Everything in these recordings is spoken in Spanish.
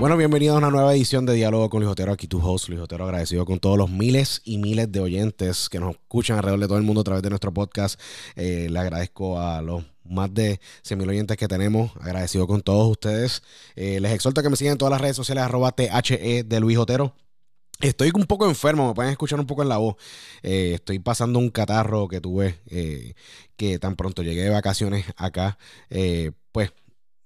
Bueno, bienvenidos a una nueva edición de Diálogo con Luis Otero. Aquí tu host, Luis Otero, agradecido con todos los miles y miles de oyentes que nos escuchan alrededor de todo el mundo a través de nuestro podcast. Eh, le agradezco a los más de 100 mil oyentes que tenemos. Agradecido con todos ustedes. Eh, les exhorto a que me sigan en todas las redes sociales, arroba THE de Luis Otero. Estoy un poco enfermo, me pueden escuchar un poco en la voz. Eh, estoy pasando un catarro que tuve, que tan pronto llegué de vacaciones acá, pues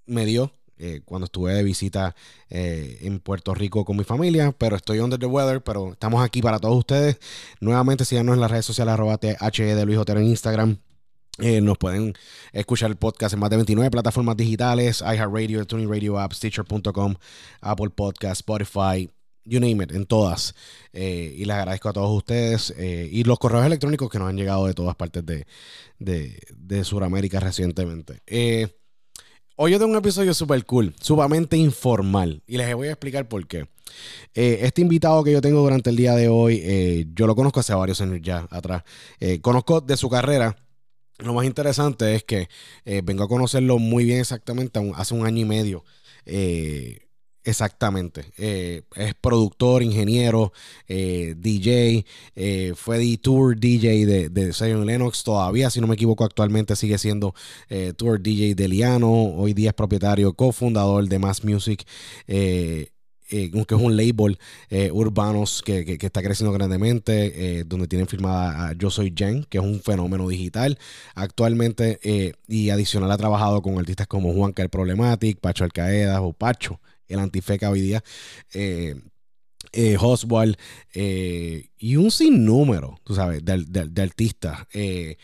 me dio eh, cuando estuve de visita eh, en Puerto Rico con mi familia, pero estoy under the weather, pero estamos aquí para todos ustedes. Nuevamente síganos en las redes sociales arroba HE de Luis Otero en Instagram. Eh, nos pueden escuchar el podcast en más de 29 plataformas digitales, iHeartRadio, Tuning Radio App, Stitcher.com, Apple Podcast, Spotify, you name it, en todas. y les agradezco a todos ustedes y los correos electrónicos que nos han llegado de todas partes de, de, de Sudamérica recientemente. Hoy yo tengo un episodio súper cool, sumamente informal. Y les voy a explicar por qué. Eh, este invitado que yo tengo durante el día de hoy, eh, yo lo conozco hace varios años ya atrás. Eh, conozco de su carrera. Lo más interesante es que vengo a conocerlo muy bien exactamente hace un año y medio. Exactamente. Eh, es productor, ingeniero, eh, DJ, eh, fue de tour DJ de, de Zion Lennox todavía, si no me equivoco, actualmente sigue siendo tour DJ de Liano. Hoy día es propietario, cofundador de Mass Music. que es un label urbanos que, está creciendo grandemente, donde tienen firmada a Yo Soy Jen, que es un fenómeno digital actualmente, y adicional ha trabajado con artistas como Juan Car Problematic, Pacho Alcaeda o Pacho, el antifeca hoy día. Eh, eh, eh, y un sinnúmero, tú sabes, de, de artistas. Eh,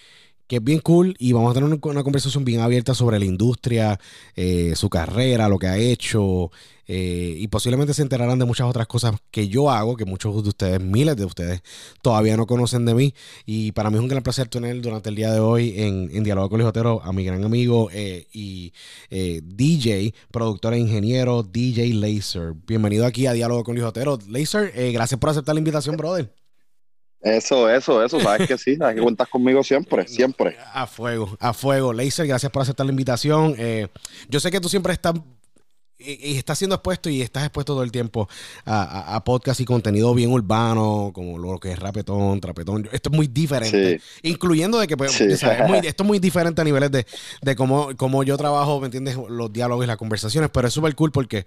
que es bien cool y vamos a tener una, conversación bien abierta sobre la industria, eh, su carrera, lo que ha hecho eh, y posiblemente se enterarán de muchas otras cosas que yo hago, que muchos de ustedes, miles de ustedes, todavía no conocen de mí y para mí es un gran placer tener durante el día de hoy en, en Diálogo con Lijotero a mi gran amigo eh, y DJ, productor e ingeniero, DJ Laser. Bienvenido aquí a Diálogo con Lijotero. Laser, gracias por aceptar la invitación, brother. Eso, eso, eso, sabes que sí, sabes que cuentas conmigo siempre, siempre. A fuego, a fuego. Laser, gracias por aceptar la invitación. Eh, yo sé que tú siempre estás y, estás siendo expuesto y estás expuesto todo el tiempo a, podcast y contenido bien urbano, como lo que es rapetón, trapetón. Esto es muy diferente, incluyendo de que pues, esto es muy diferente a niveles de, de cómo, cómo, yo trabajo, ¿me entiendes? Los diálogos y las conversaciones, pero es súper cool porque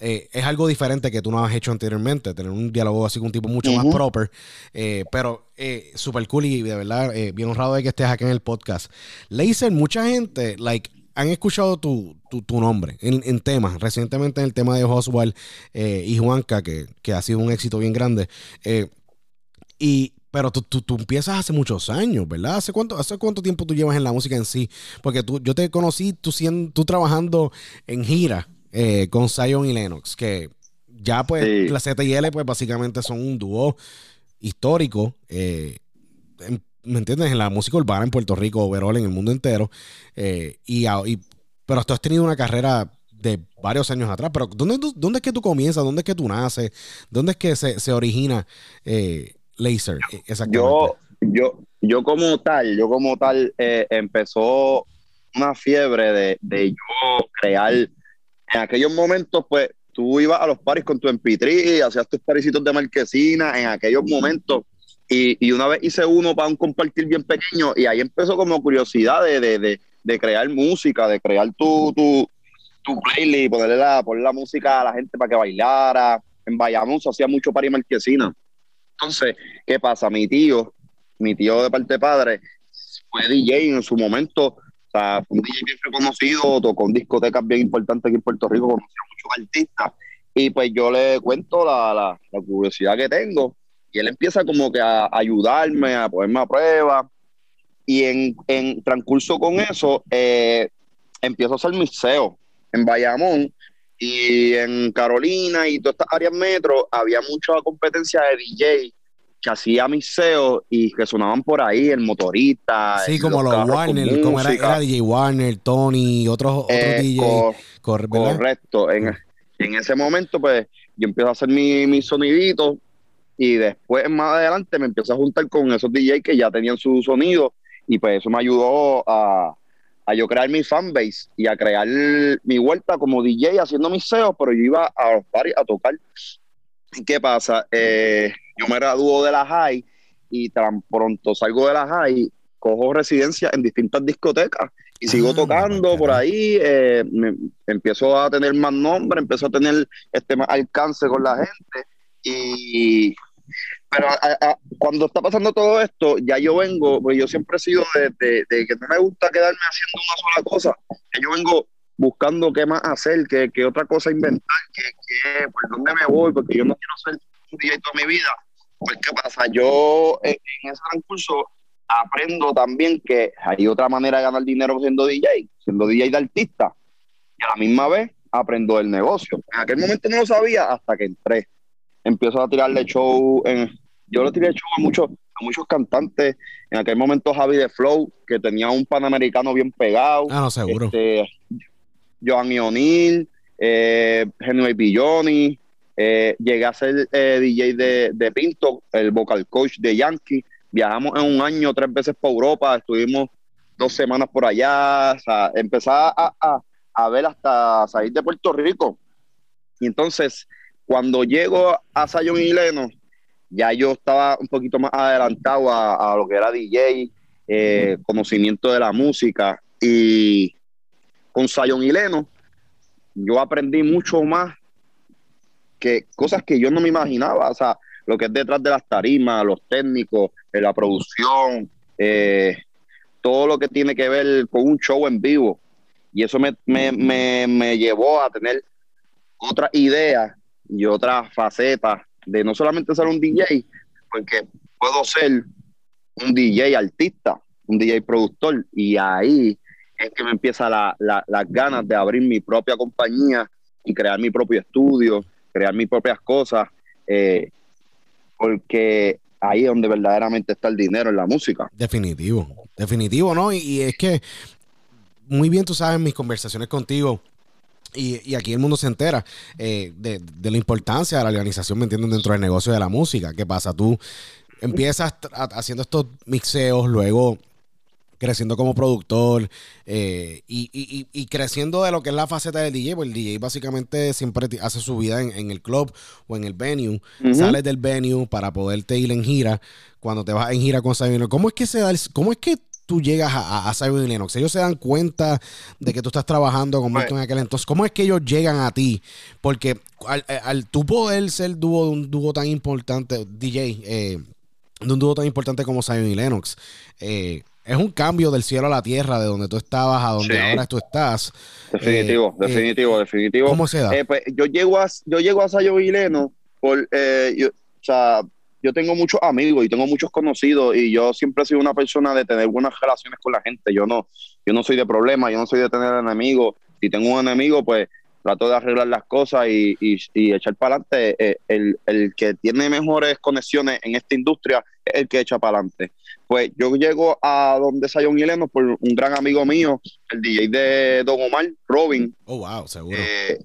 eh, es algo diferente que tú no has hecho anteriormente, tener un diálogo así con un tipo mucho más proper, eh, pero eh, súper cool y de verdad bien honrado de que estés aquí en el podcast. Laser, mucha gente, like, han escuchado tu, nombre en, temas, recientemente en el tema de Oswald eh, y Juanca, que, ha sido un éxito bien grande. Eh, y, pero tú, tú, empiezas hace muchos años, ¿verdad? ¿Hace cuánto, ¿Hace cuánto tiempo tú llevas en la música en sí? Porque tú, yo te conocí tú, siendo, tú trabajando en gira eh, con Zion y Lennox, que ya pues la ZL pues básicamente son un dúo histórico. Eh, ¿me entiendes? En la música urbana en Puerto Rico, overall, en el mundo entero. Eh, y, pero tú has tenido una carrera de varios años atrás, pero ¿dónde, dónde es que tú comienzas? ¿Dónde es que tú naces? ¿Dónde es que se, origina eh, Laser? Eh, yo, yo, yo como tal, yo como tal, empezó una fiebre de, de yo crear, en aquellos momentos, pues, tú ibas a los paris con tu MP3, hacías tus parisitos de marquesina, en aquellos momentos y, una vez hice uno para un compartir bien pequeño y ahí empezó como curiosidad de, crear música, de crear tu, tu, tu playlist, ponerle la, poner la música a la gente para que bailara. En Bayamón se hacía mucho para marquesina. Entonces, ¿qué pasa? Mi tío, mi tío de parte de padre, fue DJ en su momento, o sea, fue un DJ bien reconocido, tocó en discotecas bien importantes aquí en Puerto Rico, conoció a muchos artistas. Y pues yo le cuento la, la curiosidad que tengo y él empieza como que a ayudarme, a ponerme a prueba. Y en, en transcurso con eso, eh, empiezo a hacer mis SEO en Bayamón y en Carolina y todas estas áreas metro. Había mucha competencia de DJ que hacía mis SEO y que sonaban por ahí, el motorista. Sí, como los, Warner, como era, DJ Warner, Tony, otros, otros eh, DJ. correcto. En, en, ese momento, pues, yo empiezo a hacer mis mi soniditos y después más adelante me empecé a juntar con esos DJs que ya tenían su sonido y pues eso me ayudó a, a yo crear mi fanbase y a crear mi vuelta como DJ haciendo mis SEO, pero yo iba a los paris a tocar. ¿Y qué pasa? Eh, yo me graduó de la high y tan pronto salgo de la high, cojo residencia en distintas discotecas y sigo ah, tocando por ahí, eh, empiezo a tener más nombre, empiezo a tener este más alcance con la gente y pero cuando está pasando todo esto, ya yo vengo, pues yo siempre he sido de, que no me gusta quedarme haciendo una sola cosa, que yo vengo buscando qué más hacer, qué, qué otra cosa inventar, qué, qué, por dónde me voy, porque yo no quiero ser un DJ toda mi vida. Pues, ¿qué pasa? Yo en, ese transcurso aprendo también que hay otra manera de ganar dinero siendo DJ, siendo DJ de artista. Y a la misma vez aprendo el negocio. En aquel momento no lo sabía hasta que entré empiezo a tirarle show. En, yo le tiré show a muchos, a muchos cantantes. En aquel momento Javi de Flow, que tenía un panamericano bien pegado. Ah, no, seguro. Este, Joan O'Neill, eh, Henry Johnny. Eh, llegué a ser eh, DJ de, de, Pinto, el vocal coach de Yankee. Viajamos en un año tres veces por Europa, estuvimos dos semanas por allá. O sea, empecé a, a, a ver hasta salir de Puerto Rico Y entonces, cuando llego a Zion y Leno, ya yo estaba un poquito más adelantado a, a lo que era DJ, eh, conocimiento de la música. Y con Zion y Leno, yo aprendí mucho más que cosas que yo no me imaginaba. O sea, lo que es detrás de las tarimas, los técnicos, eh, la producción, eh, todo lo que tiene que ver con un show en vivo. Y eso me, me, me, me llevó a tener otras ideas y otras facetas de no solamente ser un DJ, porque puedo ser un DJ artista, un DJ productor, y ahí es que me empieza la, la, las ganas de abrir mi propia compañía y crear mi propio estudio, crear mis propias cosas, eh, porque ahí es donde verdaderamente está el dinero en la música. Definitivo, definitivo, ¿no? Y, y es que muy bien tú sabes mis conversaciones contigo. Y, y aquí el mundo se entera eh, de, de la importancia de la organización, ¿me entienden? Dentro del negocio de la música. ¿Qué pasa? Tú empiezas haciendo estos mixeos, luego creciendo como productor eh, y, y- y- y creciendo de lo que es la faceta del DJ, pues el DJ básicamente siempre hace su vida en, en el club o en el venue, sales del venue para poderte ir en gira, cuando te vas en gira con Lennox, ¿cómo es que se da el- cómo es que tú llegas a, a, y Lennox? Ellos se dan cuenta de que tú estás trabajando con Milton en aquel entonces, ¿cómo es que ellos llegan a ti? Porque al, al tú poder ser dúo de un dúo tan importante, DJ, eh, de un dúo tan importante como Zion y Lennox, eh, es un cambio del cielo a la tierra, de donde tú estabas a donde Sí. ahora tú estás. Definitivo, Eh, eh, definitivo, definitivo. ¿Cómo se da? Eh, pues, yo llego a yo llego a Sayo Vileno por eh, yo, o sea, yo tengo muchos amigos y tengo muchos conocidos y yo siempre he sido una persona de tener buenas relaciones con la gente. Yo no, yo no soy de problemas, yo no soy de tener enemigos. Si tengo un enemigo, pues trato de arreglar las cosas y, y, y echar para adelante. Eh, el, el que tiene mejores conexiones en esta industria es el que echa para adelante. Pues yo llego a donde Sayon y Leno por un gran amigo mío, el DJ de Don Omar, Robin, Oh, wow, seguro. eh,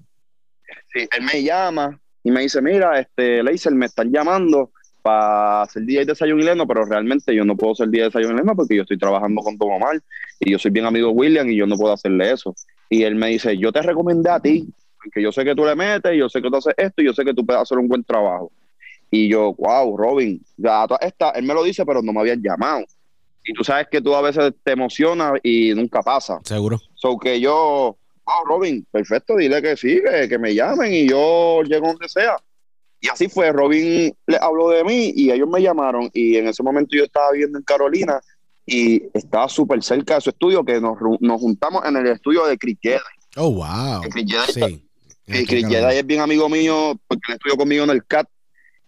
sí, él me llama y me dice, mira, este, Leiser, me están llamando para ser DJ de Sayon y Leno, pero realmente yo no puedo ser DJ de Sayon y Leno porque yo estoy trabajando con Don Omar y yo soy bien amigo de William y yo no puedo hacerle eso. Y él me dice, yo te recomendé a ti, porque yo sé que tú le metes, yo sé que tú haces esto y yo sé que tú puedes hacer un buen trabajo. Y yo, wow, Robin, ya esta, él me lo dice, pero no me habían llamado. Y tú sabes que tú a veces te emocionas y nunca pasa. seguro. So que yo, wow, Robin, perfecto, dile que sí, que, que me llamen y yo llego donde sea. Y así fue, Robin le habló de mí y ellos me llamaron y en ese momento yo estaba viviendo en Carolina y estaba súper cerca de su estudio que nos, nos juntamos en el estudio de Chris Jedi. Oh, wow. Chris Jedi Sí. y Aquí, Chris. Jedi es bien amigo mío porque él estudió conmigo en el CAT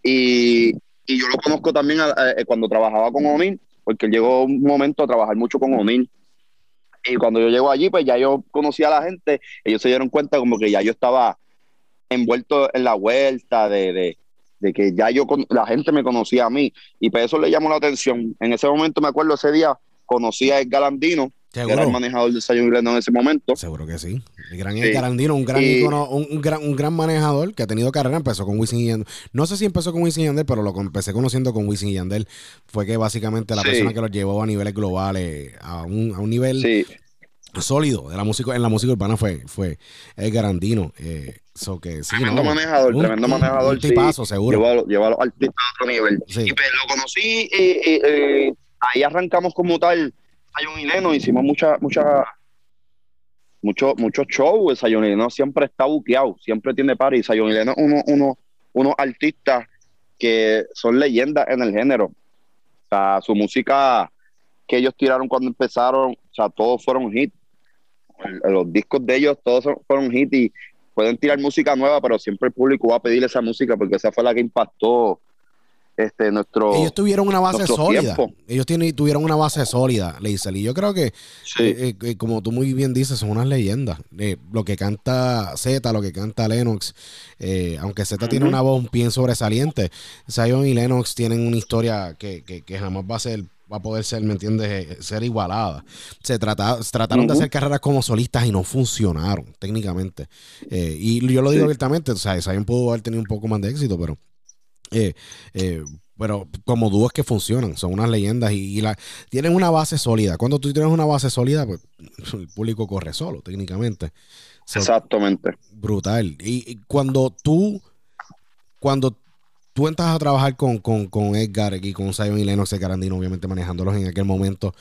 y, y yo lo conozco también a- a- eh, cuando trabajaba con Omil porque llegó un momento a trabajar mucho con Omil y cuando yo llego allí pues ya yo conocía a la gente ellos se dieron cuenta como que ya yo estaba envuelto en la vuelta de, de, de que ya yo con- la gente me conocía a mí y pues eso le llamó la atención en ese momento me acuerdo ese día conocí a Edgar Andino que era el Seguro. manejador de Sayon Glendon en ese momento Seguro que sí. El gran Sí. Edgar Andino, un gran Y- un, un gran, un gran manejador que ha tenido carrera, empezó con Wisin y Yandel. No sé si empezó con Wisin y Yandel, pero lo empecé conociendo con Wisin y Yandel fue que básicamente la Sí. persona que los llevó a niveles globales, a un, a un nivel sí sólido de la música, en la música urbana fue, fue Edgar Andino. Eh, so que, sí, Tremendo no, manejador, un- tremendo manejador. Un tipazo, sí. seguro. Lleva, a los- a artistas a otro nivel. Sí. Y pues lo conocí y, y, eh, ahí arrancamos como tal Sayon y Leno, hicimos mucha, mucha, mucho, muchos shows. Sayon y Leno siempre está buqueado, siempre tiene party. Sayon y Leno es uno, uno, unos artistas que son leyendas en el género. O sea, su música que ellos tiraron cuando empezaron, o sea, todos fueron hits. Los discos de ellos todos son- fueron hits y pueden tirar música nueva, pero siempre el público va a pedir esa música porque esa fue la que impactó este nuestro Ellos tuvieron una base sólida. tiempo. Ellos tienen, tuvieron una base sólida, Leisel. Y yo creo que, Sí. eh, eh, eh, como tú muy bien dices, son unas leyendas. Eh, lo que canta Z, lo que canta Lennox, aunque Z tiene una voz bien sobresaliente, Zion y Lennox tienen una historia que, que- que jamás va a ser va a poder ser, ¿me entiendes? Eh, Ser igualada. Se trata, trataron de hacer carreras como solistas y no funcionaron técnicamente. Eh, y yo lo digo Sí. abiertamente, o sea, Zion pudo haber tenido un poco más de éxito, pero eh, eh, pero como dúos que funcionan, son unas leyendas y, y la, tienen una base sólida. Cuando tú tienes una base sólida, pues el público corre solo, técnicamente. So, Exactamente. brutal. Y, y cuando tú, cuando tú entras a trabajar con, con, con Edgar y con Zion y Lennox de Carandino, obviamente manejándolos en aquel momento,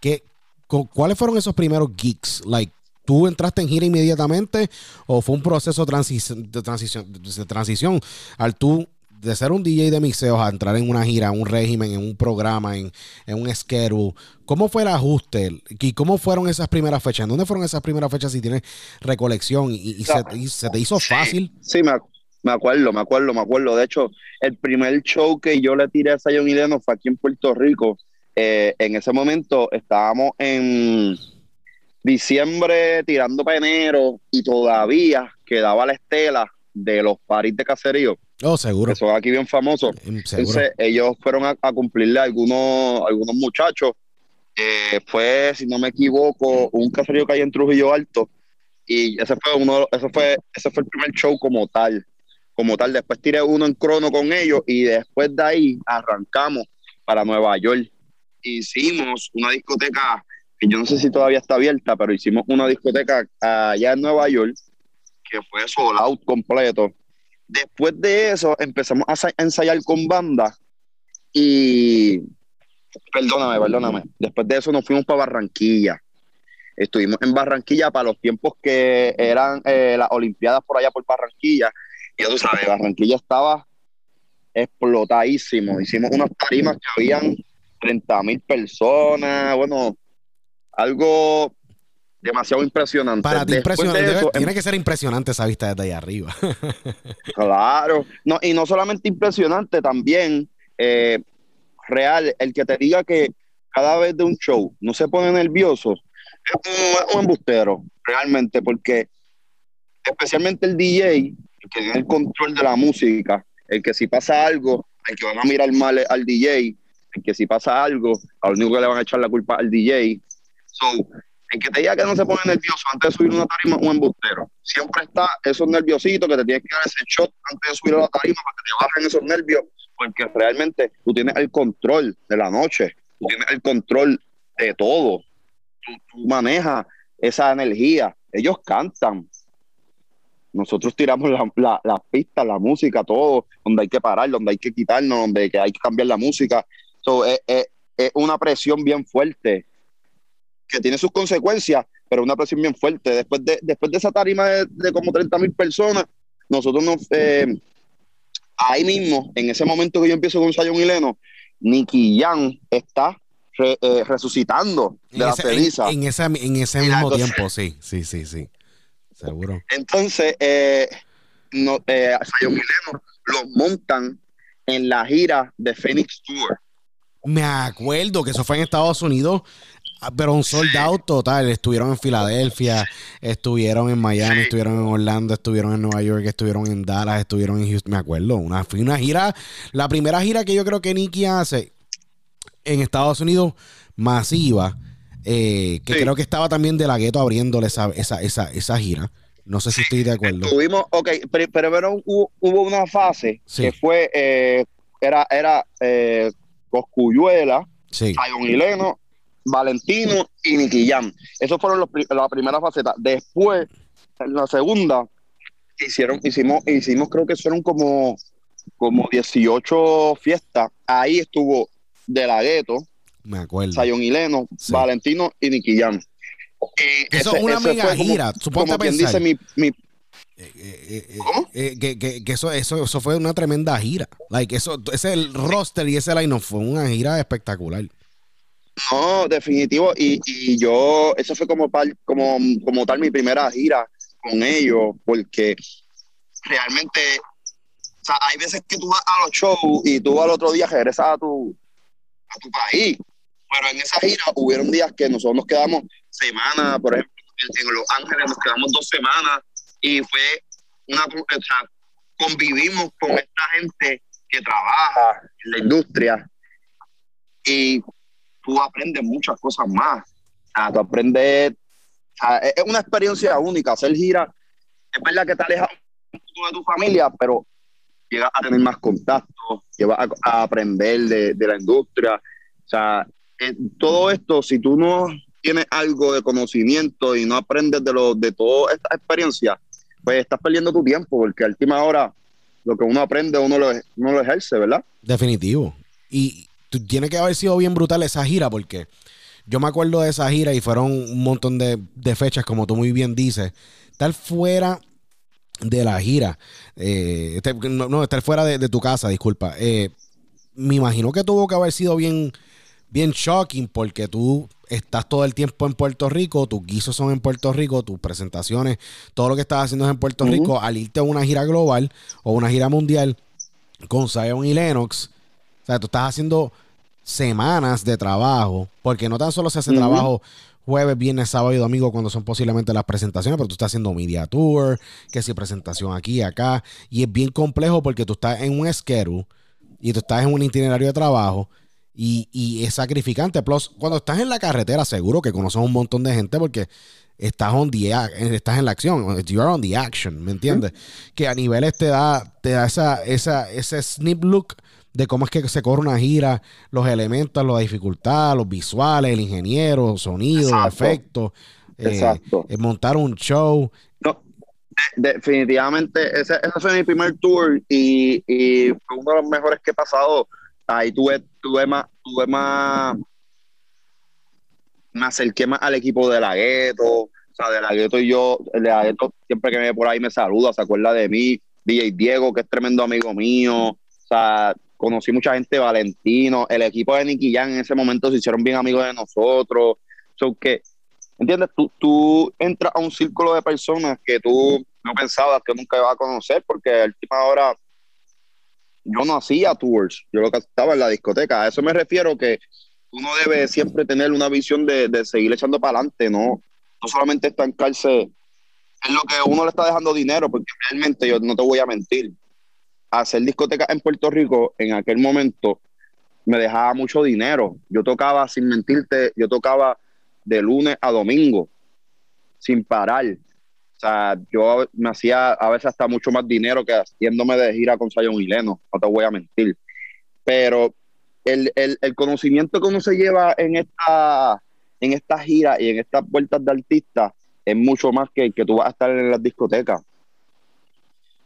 ¿qué, cu- ¿cuáles fueron esos primeros geeks? Like, ¿Tú entraste en gira inmediatamente o fue un proceso transi- de transición, de transición al tú de ser un DJ de mixeos a entrar en una gira, un régimen, en un programa, en, en un schedule? ¿Cómo fue el ajuste? ¿Y cómo fueron esas primeras fechas? ¿Dónde fueron esas primeras fechas si tienes recolección? ¿Y, y se, y se te hizo fácil? Sí, me, me acuerdo, me acuerdo, me acuerdo. De hecho, el primer show que yo le tiré a Zion y fue aquí en Puerto Rico. Eh, en ese momento estábamos en diciembre tirando para enero y todavía quedaba la estela de los paris de caserío, Oh, seguro. que son aquí bien famosos. Em, Seguro. Entonces ellos fueron a, a cumplirle a algunos, algunos muchachos. Eh, fue, si no me equivoco, un caserío que hay en Trujillo Alto. Y ese fue uno, ese fue, ese fue el primer show como tal. Como tal. Después tiré uno en crono con ellos y después de ahí arrancamos para Nueva York. Hicimos una discoteca, que yo no sé si todavía está abierta, pero hicimos una discoteca allá en Nueva York, que fue sold out completo. Después de eso empezamos a sa- a ensayar con banda y perdóname, perdóname. Después de eso nos fuimos para Barranquilla. Estuvimos en Barranquilla para los tiempos que eran eh, las Olimpiadas por allá por Barranquilla. Ya tú sabes, Barranquilla estaba explotadísimo. Hicimos unas tarimas que habían 30 mil personas. Bueno, algo demasiado impresionante. Para ti, Después de impresionante. eso, Tiene que ser impresionante esa vista desde ahí arriba. Claro, no, y no solamente impresionante, también eh, real, el que te diga que cada vez de un show no se pone nervioso, es un, un embustero, realmente, porque especialmente el DJ, el que tiene el control de la música, el que si pasa algo, el que van a mirar mal al DJ, el que si pasa algo, al único que le van a echar la culpa al DJ. So, el que te diga que no se pone nervioso antes de subir una tarima un embustero. Siempre está esos nerviositos que te tienes que dar ese shot antes de subir a la tarima para que te bajen esos nervios, porque realmente tú tienes el control de la noche, tú tienes el control de todo. Tú manejas esa energía. Ellos cantan. Nosotros tiramos la- la- las pistas, la música, todo, donde hay que parar, donde hay que quitarnos, donde hay que cambiar la música. So, es, es- es una presión bien fuerte que tiene sus consecuencias, pero una presión bien fuerte. Después de, después de esa tarima de, de como 30 mil personas, nosotros nos... eh, ahí mismo, en ese momento que yo empiezo con Zion y Leno, Nicky Jan está re- eh, resucitando de En la ese, ceniza. en, en ese, en ese mismo tiempo, sí, sí, sí, sí. Seguro. Entonces, eh, no, eh, Zion los montan en la gira de Phoenix Tour. Me acuerdo que eso fue en Estados Unidos, ah, pero un sold out total. Estuvieron en Filadelfia, estuvieron en Miami, Sí. estuvieron en Orlando, estuvieron en Nueva York, estuvieron en Dallas, estuvieron en Houston. Me acuerdo, una, una gira, la primera gira que yo creo que Nicky hace en Estados Unidos masiva, eh, que Sí. creo que estaba también de la gueto abriéndole esa, esa, esa, esa gira. No sé si estoy de acuerdo. Tuvimos, ok, pero, pero hubo, hubo una fase Sí. que fue, eh, era, era eh, Coscuyuela, Sí. Zion y Leno, Valentino y Nicky Jam. Esos fueron los, la primera faceta. Después, en la segunda, hicieron, hicimos, hicimos, creo que fueron como, como 18 fiestas. Ahí estuvo De La Ghetto, Me acuerdo. Zion y Leno, Sí. Valentino y Nicky Jam. Y Eso es una mega gira. Ponte Como quien dice mi, mi Eh, eh, eh, ¿Cómo? eh, que, que- que eso, eso, eso fue una tremenda gira. Like, eso, ese el roster y ese line fue una gira espectacular. No, definitivo. Y, y yo, eso fue como, par- como, como tal mi primera gira con ellos, porque realmente, o sea, hay veces que tú vas a los shows y tú al otro día regresas a tu, a tu país. Pero en esa gira hubieron días que nosotros nos quedamos semanas, por ejemplo, en, Los Ángeles nos quedamos dos semanas y fue una, o sea, convivimos con esta gente que trabaja en la industria y tú aprendes muchas cosas más. O sea, tú aprendes, o sea, es una experiencia única. Hacer gira, es verdad que te alejas de tu familia, pero llegas a tener más contactos, llegas a, a aprender de, de la industria. O sea, eh, todo esto, si tú no tienes algo de conocimiento y no aprendes de, lo, de toda esta experiencia, pues estás perdiendo tu tiempo, porque a última hora lo que uno aprende uno lo, uno lo ejerce, ¿verdad? Definitivo. Y tiene que haber sido bien brutal esa gira porque yo me acuerdo de esa gira y fueron un montón de, de fechas, como tú muy bien dices. Estar fuera de la gira, eh, este- no, estar fuera de, de tu casa, disculpa. Eh, me imagino que tuvo que haber sido bien, bien shocking porque tú estás todo el tiempo en Puerto Rico, tus guisos son en Puerto Rico, tus presentaciones, todo lo que estás haciendo es en Puerto. Rico, al irte a una gira global o una gira mundial con Zion y Lennox, o sea, tú estás haciendo semanas de trabajo, porque no tan solo se hace trabajo jueves, viernes, sábado y domingo cuando son posiblemente las presentaciones, pero tú estás haciendo media tour, que si presentación aquí y acá, y es bien complejo porque tú estás en un schedule y tú estás en un itinerario de trabajo y, y es sacrificante. Plus, cuando estás en la carretera, seguro que conoces un montón de gente porque estás, on the ac- estás en la acción. You're on the action, ¿me entiendes? Que a niveles te da, te da esa, esa, ese snip look de cómo es que se corre una gira, los elementos, la dificultad, los visuales, el ingeniero, sonido, efectos, eh, Exacto. eh, montar un show. No, de- definitivamente, ese, ese fue mi primer tour y, y fue uno de los mejores que he pasado. Ahí tuve, tuve más, tuve más, me acerqué más al equipo de la gueto, o sea, de la gueto y yo, de la gueto siempre que me ve por ahí me saluda, se acuerda de mí, DJ Diego, que es tremendo amigo mío, o sea, conocí mucha gente, Valentino, el equipo de Nicky Jam en ese momento se hicieron bien amigos de nosotros, so que ¿Entiendes? Tú, tú entras a un círculo de personas que tú no pensabas que nunca ibas a conocer, porque a última hora yo no hacía tours, yo lo que estaba en la discoteca. A eso me refiero que uno debe siempre tener una visión de, de seguir echando para adelante, ¿no? No solamente estancarse en lo que uno le está dejando dinero, porque realmente yo no te voy a mentir. Hacer discoteca en Puerto Rico en aquel momento me dejaba mucho dinero. Yo tocaba, sin mentirte, yo tocaba de lunes a domingo, sin parar. O sea, yo me hacía a veces hasta mucho más dinero que haciéndome de gira con Sayon y no te voy a mentir. Pero el, el, el conocimiento que uno se lleva en esta, en esta gira y en estas vueltas de artistas es mucho más que que tú vas a estar en las discotecas.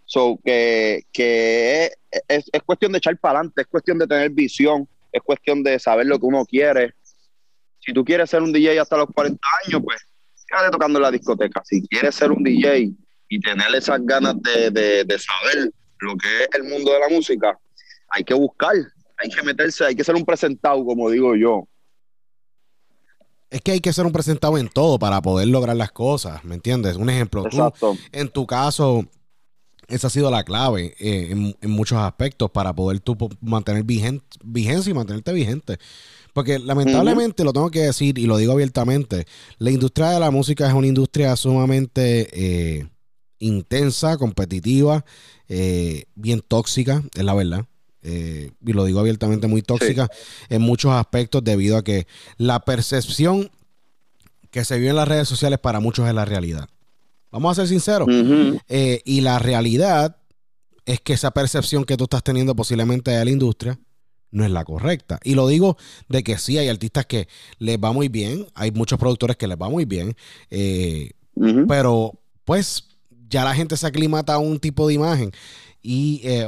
So, que, que es, es cuestión de echar para adelante, es cuestión de tener visión, es cuestión de saber lo que uno quiere, si tú quieres ser un DJ hasta los 40 años, pues quédate tocando en la discoteca. Si quieres ser un DJ y tener esas ganas de, de, de saber lo que es el mundo de la música, hay que buscar, hay que meterse, hay que ser un presentado, como digo yo. Es que hay que ser un presentado en todo para poder lograr las cosas, ¿me entiendes? Un ejemplo, tú, Exacto. en tu caso, esa ha sido la clave eh, en, en muchos aspectos para poder tú mantener vigen- vigencia y mantenerte vigente. Porque lamentablemente, lo tengo que decir y lo digo abiertamente, la industria de la música es una industria sumamente eh, intensa, competitiva, eh, bien tóxica, es la verdad. Y lo digo abiertamente, muy tóxica en muchos aspectos debido a que la percepción que se vive en las redes sociales para muchos es la realidad. Vamos a ser sinceros. Eh, y la realidad es que esa percepción que tú estás teniendo posiblemente de la industria no es la correcta. Y lo digo de que sí, hay artistas que les va muy bien, hay muchos productores que les va muy bien, eh, pero pues ya la gente se aclimata a un tipo de imagen y eh,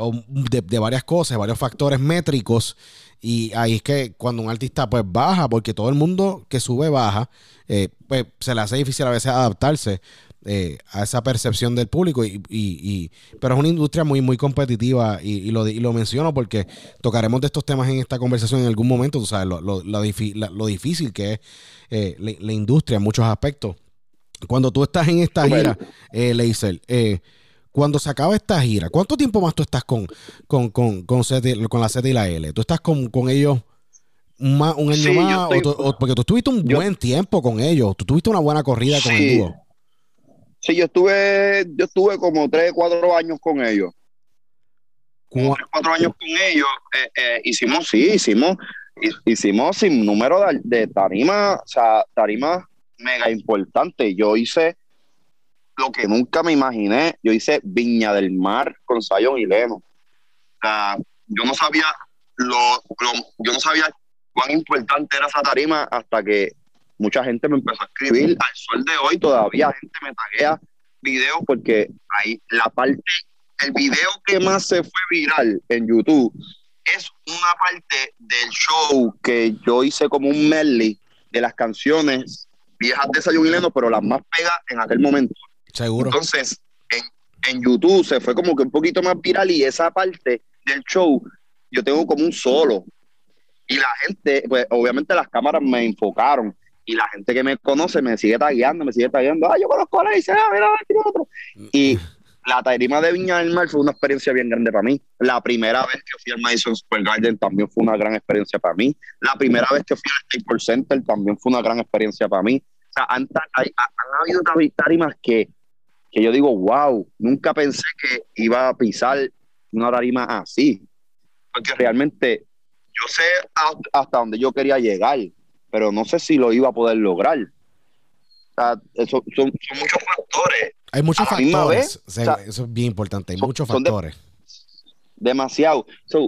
de, de varias cosas, varios factores métricos. Y ahí es que cuando un artista pues baja, porque todo el mundo que sube baja, eh, pues se le hace difícil a veces adaptarse eh, a esa percepción del público. Y, y- y- pero es una industria muy, muy competitiva y, y lo, y lo menciono porque tocaremos de estos temas en esta conversación en algún momento, tú sabes, lo, lo- difi- la- lo difícil que es eh, la, la industria en muchos aspectos. Cuando tú estás en esta gira, eh, Leisel, eh, cuando se acaba esta gira, ¿cuánto tiempo más tú estás con, con, con, con, Z y- con la Z y la L? ¿Tú estás con, con ellos un, año Sí, más? o tú- o- porque tú tuviste un yo- buen tiempo con ellos. Tú tuviste una buena corrida con el dúo. Sí, yo estuve, yo estuve como tres, cuatro años con ellos. Como tres, cuatro años con ellos. eh, eh, hicimos, sí, hicimos, hi- hicimos sin número de, de tarima, o sea, tarima mega importante. Yo hice lo que nunca me imaginé. Yo hice Viña del Mar con Sayon y Leno. O sea, yo no sabía lo- yo no sabía cuán importante era esa tarima hasta que mucha gente me empezó a escribir. Al sol de hoy todavía gente me taguea videos porque ahí la parte, el video que más se fue viral en YouTube es una parte del show que yo hice como un medley de las canciones viejas de Sayon y Leno, pero las más pegas en aquel momento. Seguro. Entonces, en, en YouTube se fue como que un poquito más viral y esa parte del show yo tengo como un solo. Y la gente, pues obviamente las cámaras me enfocaron y la gente que me conoce me sigue tagueando, me sigue tagueando, ah, yo conozco a Ley, ah, mira, mira, otro. Y la tarima de Viña del Mar fue una experiencia bien grande para mí. La primera vez que fui al Madison Square Garden también fue una gran experiencia para mí. La primera vez que fui al Staples Center también fue una gran experiencia para mí. O sea, han, hay- han habido tarimas que, que yo digo, wow, nunca pensé que iba a pisar una tarima así. Porque realmente yo sé hasta dónde yo quería llegar, pero no sé si lo iba a poder lograr. O sea, eso, son, son muchos factores Hay muchos a la misma factores. vez, O sea, o sea, eso es bien importante. Hay son- muchos de- factores. demasiado. So,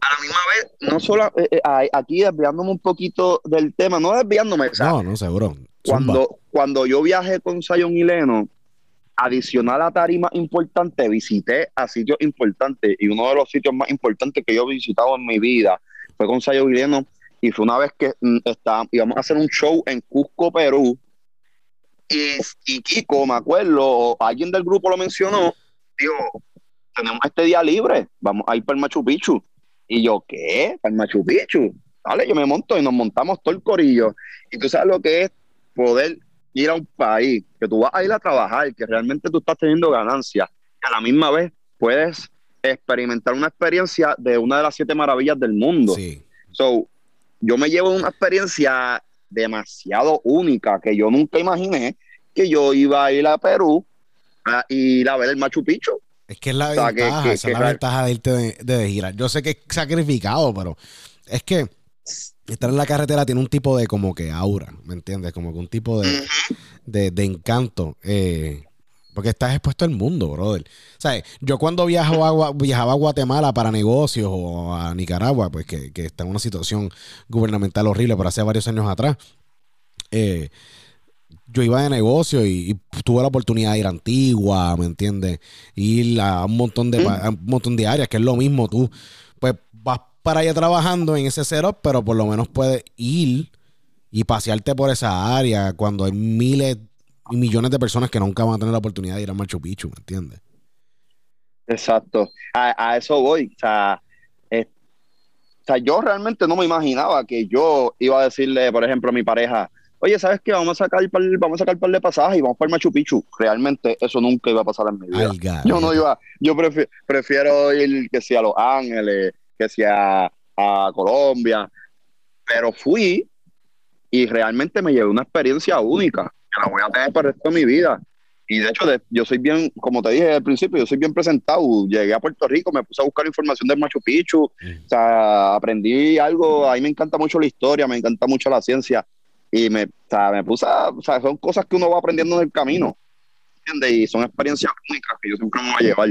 a la misma vez, no solo eh, eh, aquí desviándome un poquito del tema, no desviándome, o sea, No, no, seguro. Zumba. cuando, cuando yo viajé con Zion y Leno, adicional a tarimas importantes, visité a sitios importantes y uno de los sitios más importantes que yo he visitado en mi vida fue con Zion y Leno y fue una vez que mm, está- íbamos a hacer un show en Cusco, Perú y, y Kiko, me acuerdo, alguien del grupo lo mencionó, dijo, tenemos este día libre, vamos a ir para el Machu Picchu. Y yo, ¿qué? ¿Para el Machu Picchu? Dale, yo me monto y nos montamos todo el corillo. Y tú sabes lo que es poder ir a un país, que tú vas a ir a trabajar, que realmente tú estás teniendo ganancias, que a la misma vez puedes experimentar una experiencia de una de las siete maravillas del mundo. Sí. So, yo me llevo una experiencia demasiado única que yo nunca imaginé que yo iba a ir a Perú a ir a ver el Machu Picchu. Es que es la O sea, que- ventaja, que- esa que es la ventaja de irte de, de gira. Yo sé que es sacrificado, pero es que estar en la carretera tiene un tipo de como que aura, ¿me entiendes? Como que un tipo de, de, de encanto. eh, porque estás expuesto al mundo, brother. ¿Sabes? Yo cuando viajo a, Gua- viajaba a Guatemala para negocios o a Nicaragua, pues que, que está en una situación gubernamental horrible, pero hace varios años atrás, eh, yo iba de negocio y, y tuve la oportunidad de ir a Antigua, ¿me entiendes? Ir a un montón de, a un montón de áreas, que es lo mismo tú. Pues vas para allá trabajando en ese setup, pero por lo menos puedes ir y pasearte por esa área cuando hay miles y millones de personas que nunca van a tener la oportunidad de ir a Machu Picchu, ¿me entiendes? Exacto. A, a eso voy. O sea, eh, o sea, yo realmente no me imaginaba que yo iba a decirle, por ejemplo, a mi pareja, oye, ¿sabes qué? Vamos a sacar par, vamos a sacar par de pasajes y vamos para el Machu Picchu. Realmente eso nunca iba a pasar en mi vida. Yo no iba, yo prefi- prefiero ir que sea a Los Ángeles, que sea a Colombia, pero fui y realmente me llevé una experiencia única, que la voy a tener para el resto de mi vida. Y de hecho, de- yo soy bien, como te dije al principio, yo soy bien presentado. Llegué a Puerto Rico, me puse a buscar información del Machu Picchu, o sea, aprendí algo, a mí me encanta mucho la historia, me encanta mucho la ciencia. Y me, o sea, me puse a, o sea, son cosas que uno va aprendiendo en el camino, ¿entiendes? Y son experiencias únicas que yo siempre me voy a llevar.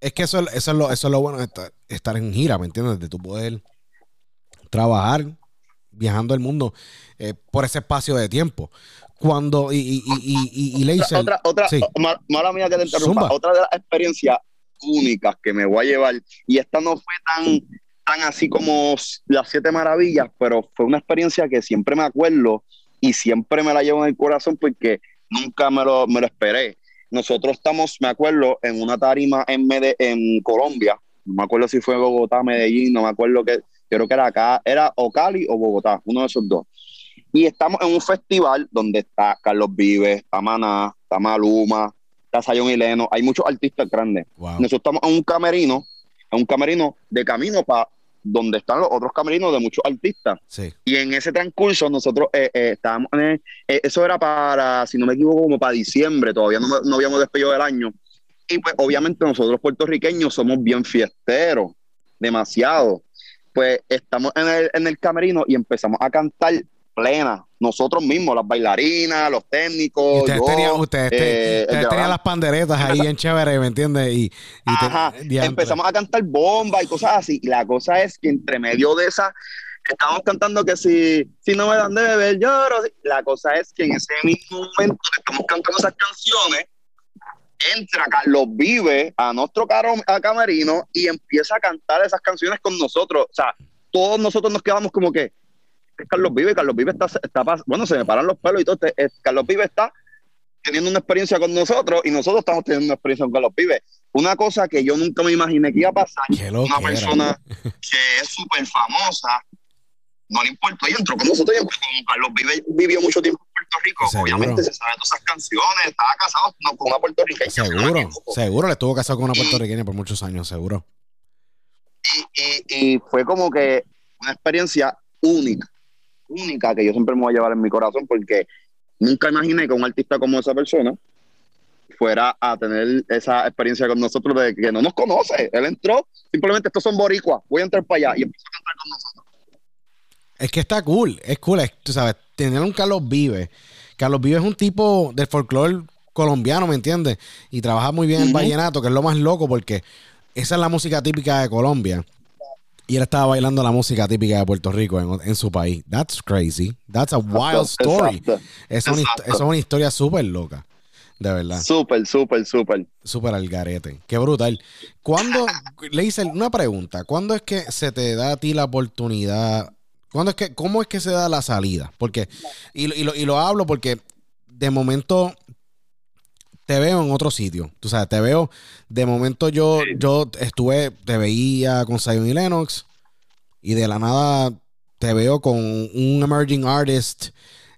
Es que eso, eso, es lo, eso es lo bueno de estar, estar en gira, ¿me entiendes? De tu poder trabajar viajando el mundo eh, por ese espacio de tiempo. Cuando, y, y, y, y, y, Leisel- otra, otra, sí. mala mía que te interrumpa, Zumba. otra de las experiencias únicas que me voy a llevar, y esta no fue tan, tan así como las siete maravillas, pero fue una experiencia que siempre me acuerdo y siempre me la llevo en el corazón porque nunca me lo, me lo esperé. Nosotros estamos, me acuerdo, en una tarima en, Mede- en Colombia, no me acuerdo si fue Bogotá, Medellín, no me acuerdo que, creo que era acá, era o Cali o Bogotá, uno de esos dos. Y estamos en un festival donde está Carlos Vives, está Maná, está Maluma, está Zion y Leno, hay muchos artistas grandes. Wow. Nosotros estamos en un camerino, en un camerino de camino para donde están los otros camerinos de muchos artistas. Sí. Y en ese transcurso nosotros eh, eh, estábamos, en el- eh, eso era para, si no me equivoco, como para diciembre, todavía no, no habíamos despedido del año. Y pues obviamente nosotros puertorriqueños somos bien fiesteros, demasiado. Pues estamos en el, en el camerino y empezamos a cantar plena, nosotros mismos, las bailarinas, los técnicos. ustedes yo, tenían, ustedes, te- eh, ustedes de tenían la- las panderetas ahí bien chévere, ¿me entiendes? Y, y te- Ajá, diantre. empezamos a cantar bomba y cosas así. Y la cosa es que entre medio de esa Estábamos cantando que si, si no me dan de beber, lloro. La cosa es que en ese mismo momento que estamos cantando esas canciones, entra Carlos Vive a nuestro caro, a camerino y empieza a cantar esas canciones con nosotros. O sea, todos nosotros nos quedamos como que, Carlos Vive, Carlos Vive está, está bueno, se me paran los pelos y todo. este- es- Carlos Vive está teniendo una experiencia con nosotros y nosotros estamos teniendo una experiencia con Carlos Vive. Una cosa que yo nunca me imaginé que iba a pasar. Una persona que es súper famosa, no le importó y entró con nosotros. Como Carlos Vive, vivió mucho tiempo en Puerto Rico. Seguro. Obviamente se sabe todas esas canciones, estaba casado no, con una puertorriqueña. Seguro, seguro le estuvo casado con una puertorriqueña por muchos años, seguro. y, y- y fue como que una experiencia única, única que yo siempre me voy a llevar en mi corazón porque nunca imaginé que un artista como esa persona fuera a tener esa experiencia con nosotros de que no nos conoce. Él entró, simplemente estos son boricuas, voy a entrar para allá y empezó a cantar con nosotros. Es que está cool, es cool, es- tú sabes, tener un Carlos Vive. Carlos Vive es un tipo del folclore colombiano, ¿me entiendes? Y trabaja muy bien el Ujú. vallenato, que es lo más loco porque esa es la música típica de Colombia. Y él estaba bailando la música típica de Puerto Rico en, en su país. That's crazy. That's a wild story. Esa es una, historia súper loca. De verdad. Súper, súper, súper. Súper al garete. Qué brutal. ¿Cuándo, le hice una pregunta, ¿cuándo es que se te da a ti la oportunidad? ¿Cuándo es que, ¿Cómo es que se da la salida? Porque, y, y lo, y lo hablo porque de momento te veo en otro sitio. Tú sabes, te veo, de momento yo, yo estuve, te veía con Zion y Lennox y de la nada te veo con un emerging artist,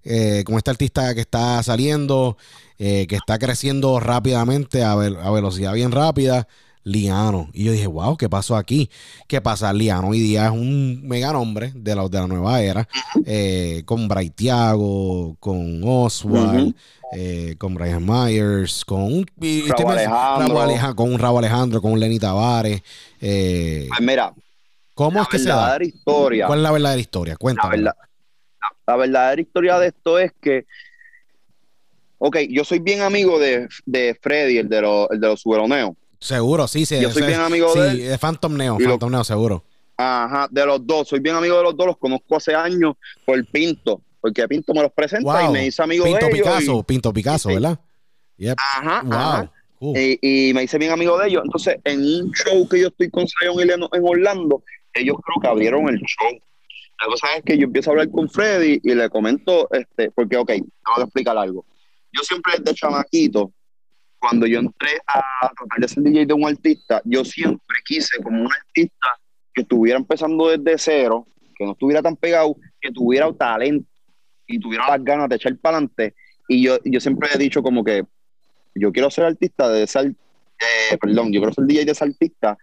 eh, con este artista que está saliendo, eh, que está creciendo rápidamente a, ve- a velocidad bien rápida, Liano. Y yo dije, wow, ¿qué pasó aquí? ¿Qué pasa? Liano hoy día es un mega nombre de la, de la nueva era, eh, con Braithiago, con Oswald, eh, con Brian Myers, con un, Alejandro. Con un Rabo Alejandro, con un Lenny Tavares. eh, Pues mira, ¿Cómo la es que se da? historia. ¿Cuál es la verdadera historia? La, Cuéntame. verdad, la, la verdadera historia de esto es que, ok, yo soy bien amigo de, de Freddy, el de, los el de los suberoneos. Seguro, sí, sí. Yo soy bien amigo sí, de él. de Phantom Neo, Y lo- Phantom Neo, seguro. Ajá, de los dos. Soy bien amigo de los dos, los conozco hace años por Pinto, porque Pinto me los presenta Wow. y me hice amigo Pinto de ellos. Picasso, y- Pinto Picasso, sí. ¿verdad? Yep. ajá, Wow. ajá. Y, y me hice bien amigo de ellos. Entonces, en un show que yo estoy con Zion y Leno en Orlando, ellos creo que abrieron el show. La cosa es que yo empiezo a hablar con Freddy y le comento, este, porque, ok, te voy a explicar algo. Yo siempre desde chamaquito, cuando yo entré a tratar de ser DJ de un artista, yo siempre quise como un artista que estuviera empezando desde cero, que no estuviera tan pegado, que tuviera talento y tuviera las ganas de echar para adelante. Y yo, yo siempre he dicho como que yo quiero ser artista de ese, ar- eh, perdón, yo quiero ser DJ de ese artista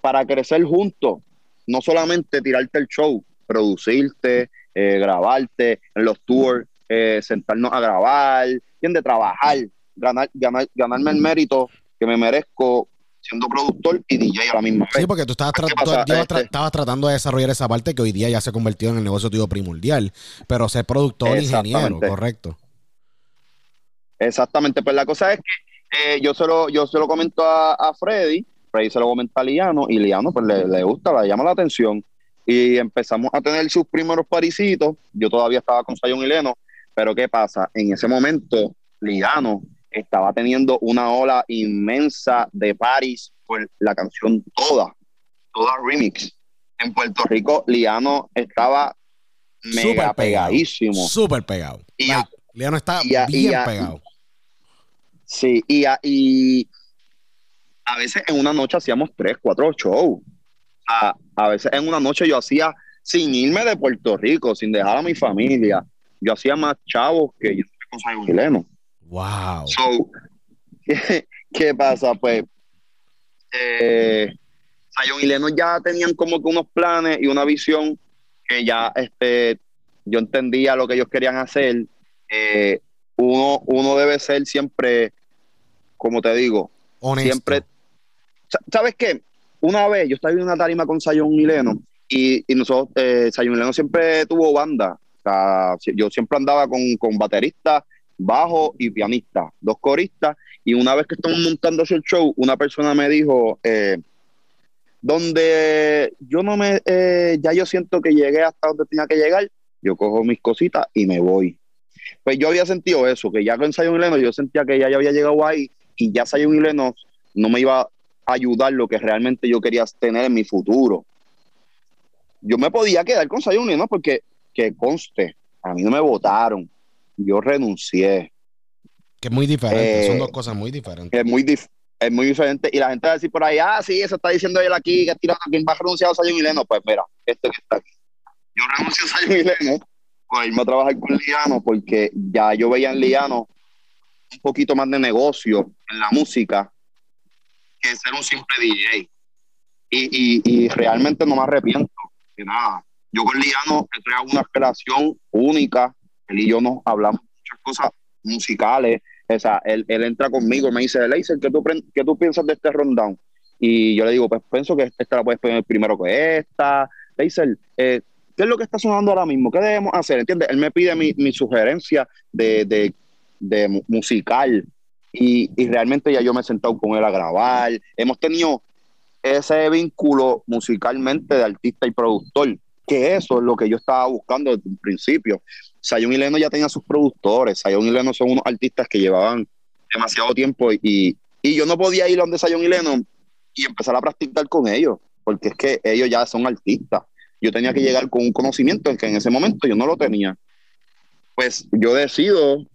para crecer juntos, no solamente tirarte el show, producirte, eh, grabarte en los tours, eh, sentarnos a grabar, de trabajar, ganar, ganar, ganarme el mérito que me merezco siendo productor y DJ a la misma vez. Sí, porque tú estabas, ¿Qué tra- Este- estabas tratando de desarrollar esa parte que hoy día ya se ha convertido en el negocio tuyo primordial, pero ser productor, ingeniero, correcto. Exactamente, pues la cosa es que eh, yo, se lo, yo se lo comento a, a Freddy, Freddy se lo comenta a Liano y Liano pues le, le gusta, le llama la atención y empezamos a tener sus primeros parisitos, yo todavía estaba con Sayon y Leno, pero ¿qué pasa? En ese momento Liano estaba teniendo una ola inmensa de Paris por la canción toda, toda remix. En Puerto Rico Liano estaba mega pegado. pegadísimo. Súper pegado. Y a- Like, Leano está y a- y bien a- pegado. Sí, y a, y a veces en una noche hacíamos tres, cuatro shows. A, a veces en una noche yo hacía, sin irme de Puerto Rico, sin dejar a mi familia, yo hacía más chavos que yo con Zion y Lennox. Wow. So, ¿qué, qué pasa? Pues, eh, Zion y Lennox ya tenían como que unos planes y una visión que ya este, yo entendía lo que ellos querían hacer. Eh, uno, uno debe ser siempre, como te digo, Honesto. siempre. Sa- ¿Sabes qué? Una vez yo estaba en una tarima con Zion y Lennox y, y nosotros, eh, Zion y Lennox siempre tuvo banda. O sea, yo siempre andaba con, con baterista, bajo y pianista, dos coristas. Y una vez que estamos montando ese show, una persona me dijo, eh, donde yo no me, eh, ya yo siento que llegué hasta donde tenía que llegar, yo cojo mis cositas y me voy. Pues yo había sentido eso, que ya con Zion y Lennox yo sentía que ya, ya había llegado ahí y ya Zion y Lennox no me iba a ayudar lo que realmente yo quería tener en mi futuro. Yo me podía quedar con Zion y Lennox porque, que conste, a mí no me votaron, yo renuncié. Que es muy diferente, Eh, son dos cosas muy diferentes. Es muy, dif- es muy diferente. Y la gente va a decir por ahí, ah, sí, eso está diciendo él aquí, que tirando quién va a renunciar a y Lennox. Pues mira, este que está aquí. Yo renuncio a y Lennox por irme a trabajar con Liano, porque ya yo veía en Liano un poquito más de negocio en la música que ser un simple DJ. Y, y, y realmente no me arrepiento de nada. Yo con Liano he creado una relación única. Él y yo nos hablamos muchas cosas musicales. O sea, él, él entra conmigo y me dice, Leiser, ¿qué tú, ¿qué tú piensas de este rundown? Y yo le digo, pues pienso que esta la puedes poner primero que esta. Leiser, eh, ¿qué es lo que está sonando ahora mismo? ¿Qué debemos hacer? ¿Entiendes? Él me pide mi, mi sugerencia de, de, de mu- musical y, y realmente ya yo me he sentado con él a grabar. Hemos tenido ese vínculo musicalmente de artista y productor, que eso es lo que yo estaba buscando desde un principio. Sayon y Leno ya tenían sus productores, Sayon y Leno son unos artistas que llevaban demasiado tiempo y, y yo no podía ir a donde Sayon y Leno y empezar a practicar con ellos, porque es que ellos ya son artistas. Yo tenía que llegar con un conocimiento que en ese momento yo no lo tenía. Pues yo decido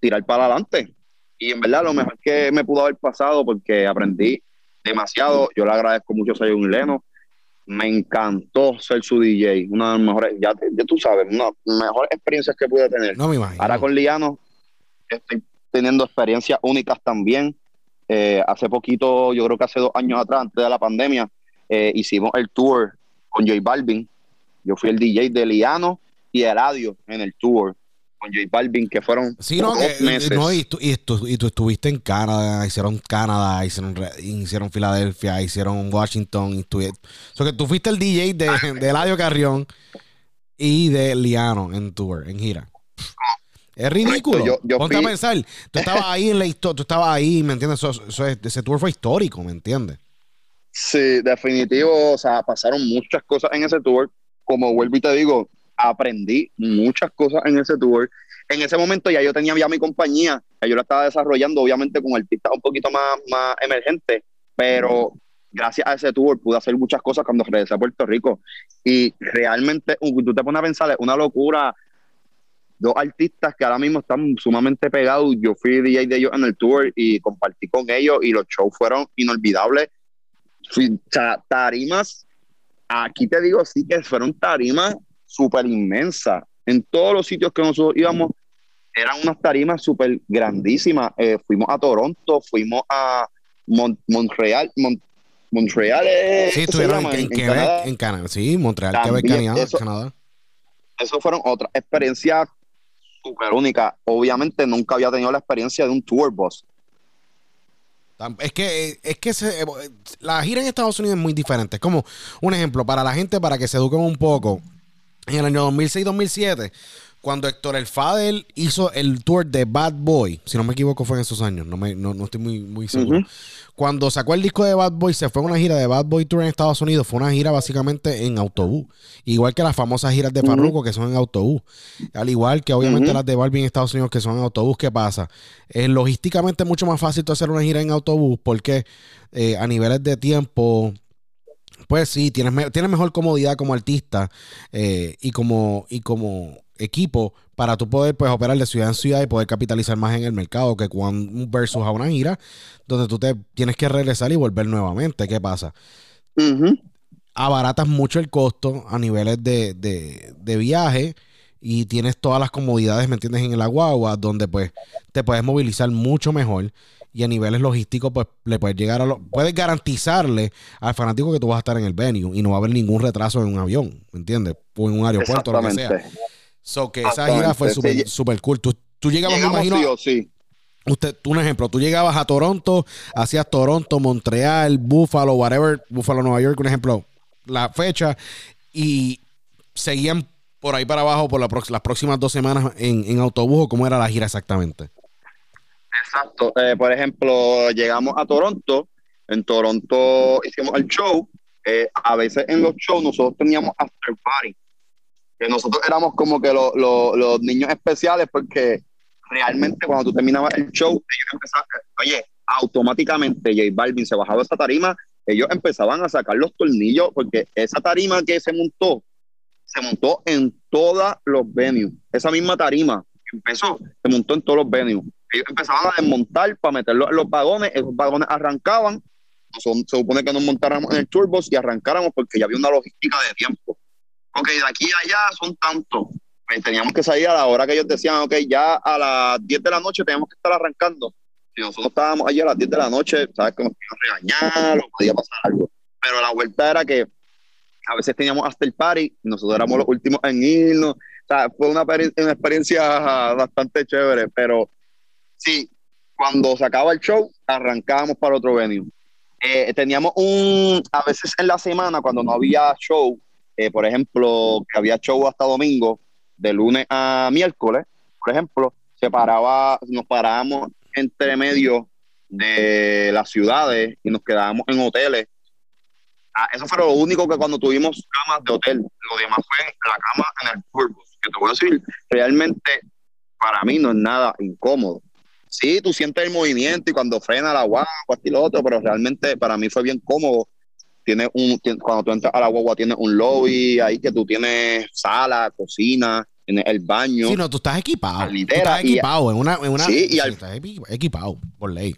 tirar para adelante. Y en verdad lo mejor que me pudo haber pasado porque aprendí demasiado. Yo le agradezco mucho a y Leno. Me encantó ser su DJ. Una de las mejores, ya, ya tú sabes, una de las mejores experiencias que pude tener. No me imagino. Ahora con Liano estoy teniendo experiencias únicas también. Eh, hace poquito, yo creo que hace dos años atrás, antes de la pandemia, eh, hicimos el tour con J Balvin. Yo fui el DJ de Liano y Eladio en el tour con J Balvin, que fueron Sí, no, dos que- meses. no y, tú, y, tú, y tú estuviste en Canadá, hicieron Canadá, hicieron, hicieron Filadelfia, hicieron Washington. Y estuvi- o sea, que tú fuiste el DJ de, de Eladio Carrión y de Liano en tour, en gira. Es ridículo. Yo- yo Ponte fui- a pensar. Tú estabas ahí en la historia, tú estabas ahí, ¿me entiendes? Eso- eso es- ese tour fue histórico, ¿me entiendes? Sí, definitivo, o sea, pasaron muchas cosas en ese tour. Como vuelvo y te digo, aprendí muchas cosas en ese tour. En ese momento ya yo tenía ya mi compañía, que yo la estaba desarrollando, obviamente con artistas un poquito más, más emergentes, pero gracias a ese tour pude hacer muchas cosas cuando regresé a Puerto Rico. Y realmente, uh, tú te pones a pensar, es una locura. Dos artistas que ahora mismo están sumamente pegados. Yo fui DJ de ellos en el tour y compartí con ellos y los shows fueron inolvidables fui- o sea, tarimas, aquí te digo, sí que fueron tarimas súper inmensas. En todos los sitios que nosotros íbamos, eran unas tarimas súper grandísimas. Eh, fuimos a Toronto, fuimos a Mon- Montreal. Mon- Montreal es. Sí, ¿qué se estuvieron en, en En Quebec, Canadá. en Canadá. Sí, Montreal, También Quebec, Canadá. eso- Canadá. Eso fueron otras experiencias súper únicas. Obviamente nunca había tenido la experiencia de un tour bus. Es que, es que se- eh, la gira en Estados Unidos es muy diferente. Es como un ejemplo para la gente, para que se eduquen un poco. En el año 2006-2007, cuando Héctor El Fadel hizo el tour de Bad Boy, si no me equivoco fue en esos años, no, me, no, no estoy muy, muy seguro. Cuando sacó el disco de Bad Boy, se fue a una gira de Bad Boy Tour en Estados Unidos. Fue una gira básicamente en autobús. Igual que las famosas giras de Farruko que son en autobús. Al igual que obviamente las de Balvin en Estados Unidos que son en autobús. ¿Qué pasa? Es logísticamente mucho más fácil tú hacer una gira en autobús porque eh, a niveles de tiempo pues sí, tienes, me- tienes mejor comodidad como artista eh, y, como, y como equipo para tú poder pues, operar de ciudad en ciudad y poder capitalizar más en el mercado que cuando versus a una gira donde tú te tienes que regresar y volver nuevamente. ¿Qué pasa? Abaratas mucho el costo a niveles de, de- de viaje y tienes todas las comodidades, ¿me entiendes? En la guagua, donde pues te puedes movilizar mucho mejor y a niveles logísticos pues le puedes llegar a lo, puedes garantizarle al fanático que tú vas a estar en el venue y no va a haber ningún retraso en un avión, ¿me entiendes? O en un aeropuerto, lo que sea. So que esa gira fue súper sí. cool. Tú, tú llegabas, me imagino, sí. Usted, tú un ejemplo, tú llegabas a Toronto, hacías Toronto, Montreal, Buffalo, whatever, Buffalo, Nueva York, un ejemplo, la fecha, y seguían por ahí para abajo por la las próximas dos semanas en, en autobús, cómo era la gira exactamente. Exacto. Eh, por ejemplo, llegamos a Toronto En Toronto hicimos el show. Eh, a veces en los shows nosotros teníamos after party. Que nosotros éramos como que lo- lo- los niños especiales porque realmente cuando tú terminabas el show, ellos empezaban, oye, automáticamente J Balvin se bajaba esa tarima, ellos empezaban a sacar los tornillos porque esa tarima que se montó, se montó en todos los venues. Esa misma tarima que empezó, se montó en todos los venues. Ellos empezaban a desmontar para meterlo en los vagones, esos vagones arrancaban, Nos- se supone que nos montáramos en el turbos y arrancáramos porque ya había una logística de tiempo. Ok, de aquí a allá son tantos. Pues teníamos que salir a la hora que ellos decían, ok, ya a las 10 de la noche tenemos que estar arrancando. Si nosotros estábamos allí a las 10 de la noche, sabes que nos a regañar o podía pasar algo. Pero la vuelta era que a veces teníamos hasta el party nosotros éramos los últimos en irnos. O sea, fue una, una experiencia bastante chévere, pero sí, cuando se acaba el show, arrancábamos para otro venue. Eh, teníamos un, a veces en la semana, cuando no había show, eh, por ejemplo, que había show hasta domingo, de lunes a miércoles, por ejemplo, se paraba, nos parábamos entre medio de las ciudades y nos quedábamos en hoteles. Ah, eso fue lo único que cuando tuvimos camas de hotel, lo demás fue la cama en el Turbos, que te voy a decir, realmente para mí no es nada incómodo. Sí, tú sientes el movimiento y cuando frena la guagua, y lo otro, pero realmente para mí fue bien cómodo. Tiene un, cuando tú entras a la guagua, tienes un lobby ahí que tú tienes sala, cocina, tienes el baño. Sí, no, tú estás equipado. Tú Litera, estás y- equipado en una. En una Sí, y al- estás equi- equipado, por ley.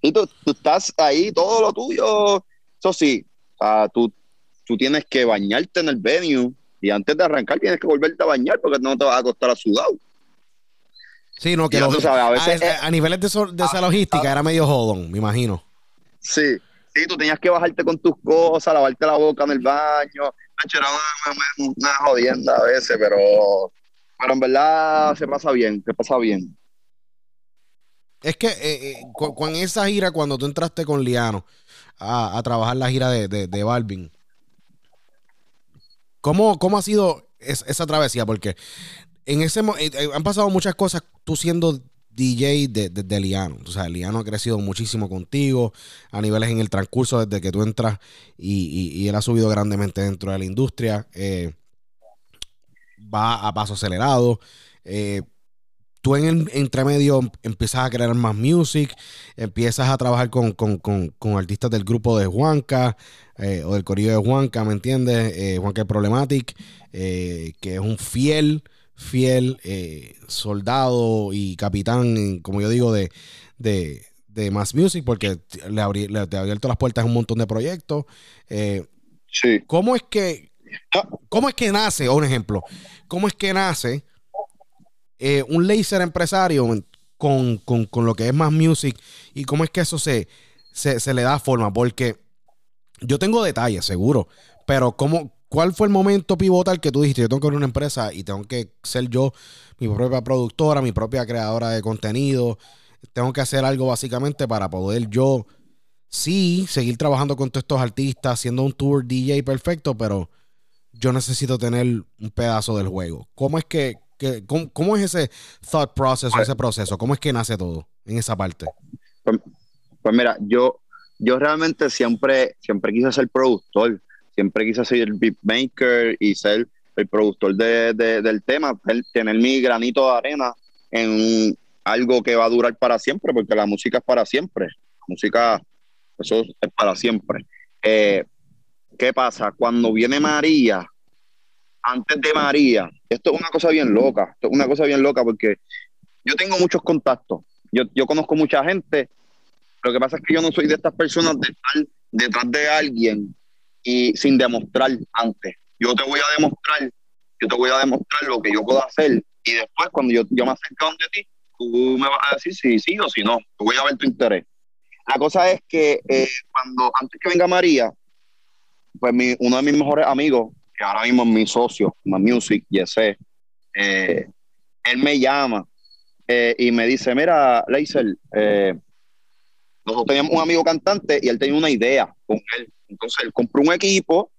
Y tú, tú estás ahí, todo lo tuyo. Eso sí, o sea, tú, tú tienes que bañarte en el venue y antes de arrancar tienes que volverte a bañar porque no te vas a acostar a sudado. Sí, no, que Ya lo- tú sabes, a veces, a, a niveles de, so- de esa logística era medio jodón, me imagino. Sí, sí, tú tenías que bajarte con tus cosas, lavarte la boca en el baño. Era una, una- una jodienda a veces, pero, pero en verdad se pasa bien, se pasa bien. Es que eh, eh, con esa gira, cuando tú entraste con Liano a, a trabajar la gira de, de, de Balvin, ¿cómo, cómo ha sido es- esa travesía? Porque en ese eh, eh, han pasado muchas cosas tú siendo DJ de, de, de Liano. O sea, Liano ha crecido muchísimo contigo a niveles en el transcurso desde que tú entras y, y- él ha subido grandemente dentro de la industria. eh, va a paso acelerado. eh, tú en el entremedio empiezas a crear más music, empiezas a trabajar con, con- con- con artistas del grupo de Juanca o del corillo de Juanca, ¿me entiendes? Juanca el Problematic, que es un fiel, fiel eh, soldado y capitán, como yo digo, de, de, de Mass Music, porque le, abrí- le- te ha abierto las puertas a un montón de proyectos. Eh, Sí. ¿Cómo es que, Ah. cómo es que nace, un ejemplo, cómo es que nace eh, un laser empresario con, con- con lo que es más music y cómo es que eso se, se, se le da forma? Porque yo tengo detalles, seguro, pero ¿cómo, ¿cuál fue el momento pivotal que tú dijiste? Yo tengo que abrir una empresa y tengo que ser yo mi propia productora, mi propia creadora de contenido. Tengo que hacer algo básicamente para poder yo sí, seguir trabajando con todos estos artistas, haciendo un tour DJ perfecto, pero yo necesito tener un pedazo del juego. ¿Cómo es que, cómo, es ese thought process, ese proceso? ¿Cómo es que nace todo en esa parte? Pues, pues mira, yo, yo realmente siempre, siempre quise ser productor, siempre quise ser el beatmaker y ser el productor de, de- del tema, tener mi granito de arena en algo que va a durar para siempre, porque la música es para siempre. La música, eso es para siempre. Eh, ¿Qué pasa? Cuando viene María, antes de María, esto es una cosa bien loca, esto es una cosa bien loca porque yo tengo muchos contactos, yo, yo conozco mucha gente, lo que pasa es que yo no soy de estas personas de estar detrás de alguien y sin demostrar antes. Yo te voy a demostrar, yo te voy a demostrar lo que yo puedo hacer y después cuando yo, yo me acerque de ti, tú me vas a decir si sí o si no. Yo voy a ver tu interés. La cosa es que eh, cuando antes que venga María, pues mi- uno de mis mejores amigos, que ahora mismo es mi socio, My Music, Yese, eh, él me llama eh, y me dice, mira, Leiser, eh, nosotros teníamos un amigo cantante y él tenía una idea con él. Entonces él compró un equipo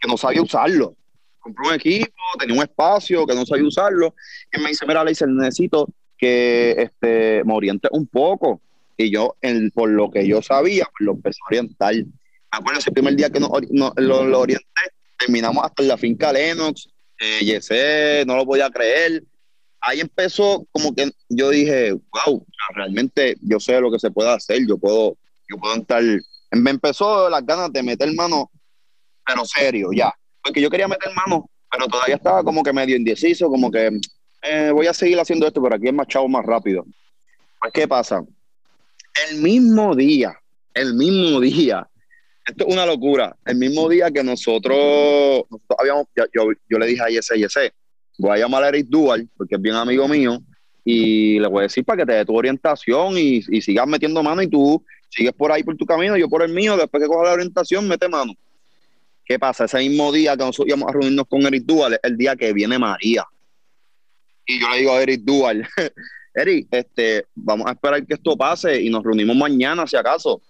que no sabía usarlo. Compró un equipo, tenía un espacio que no sabía usarlo. Y me dice, mira, Leiser, necesito que este, me orientes un poco. Y yo, en, por lo que yo sabía, pues lo empecé a orientar. Acuérdense, el primer día que ori- no- lo, lo orienté, terminamos hasta en la finca Lennox, eh, Yesé, no lo podía creer. Ahí empezó como que yo dije, wow, realmente yo sé lo que se puede hacer, yo puedo, yo puedo entrar. Me empezó las ganas de meter mano, pero serio, ya. Porque yo quería meter mano, pero todavía estaba como que medio indeciso, como que eh, voy a seguir haciendo esto, pero aquí es más chavo, más rápido. Pues, ¿qué pasa? El mismo día, el mismo día, esto es una locura, el mismo día que nosotros, nosotros habíamos, yo, yo- le dije a Yese, Yese, voy a llamar a Eric Dual, porque es bien amigo mío, y le voy a decir para que te dé tu orientación y, y sigas metiendo mano y tú sigues por ahí por tu camino, yo por el mío, después que coja la orientación, mete mano. ¿Qué pasa? Ese mismo día que nosotros íbamos a reunirnos con Eric Dual, el día que viene María. Y yo le digo a Eric Dual, Eric, este, vamos a esperar que esto pase y nos reunimos mañana, si acaso.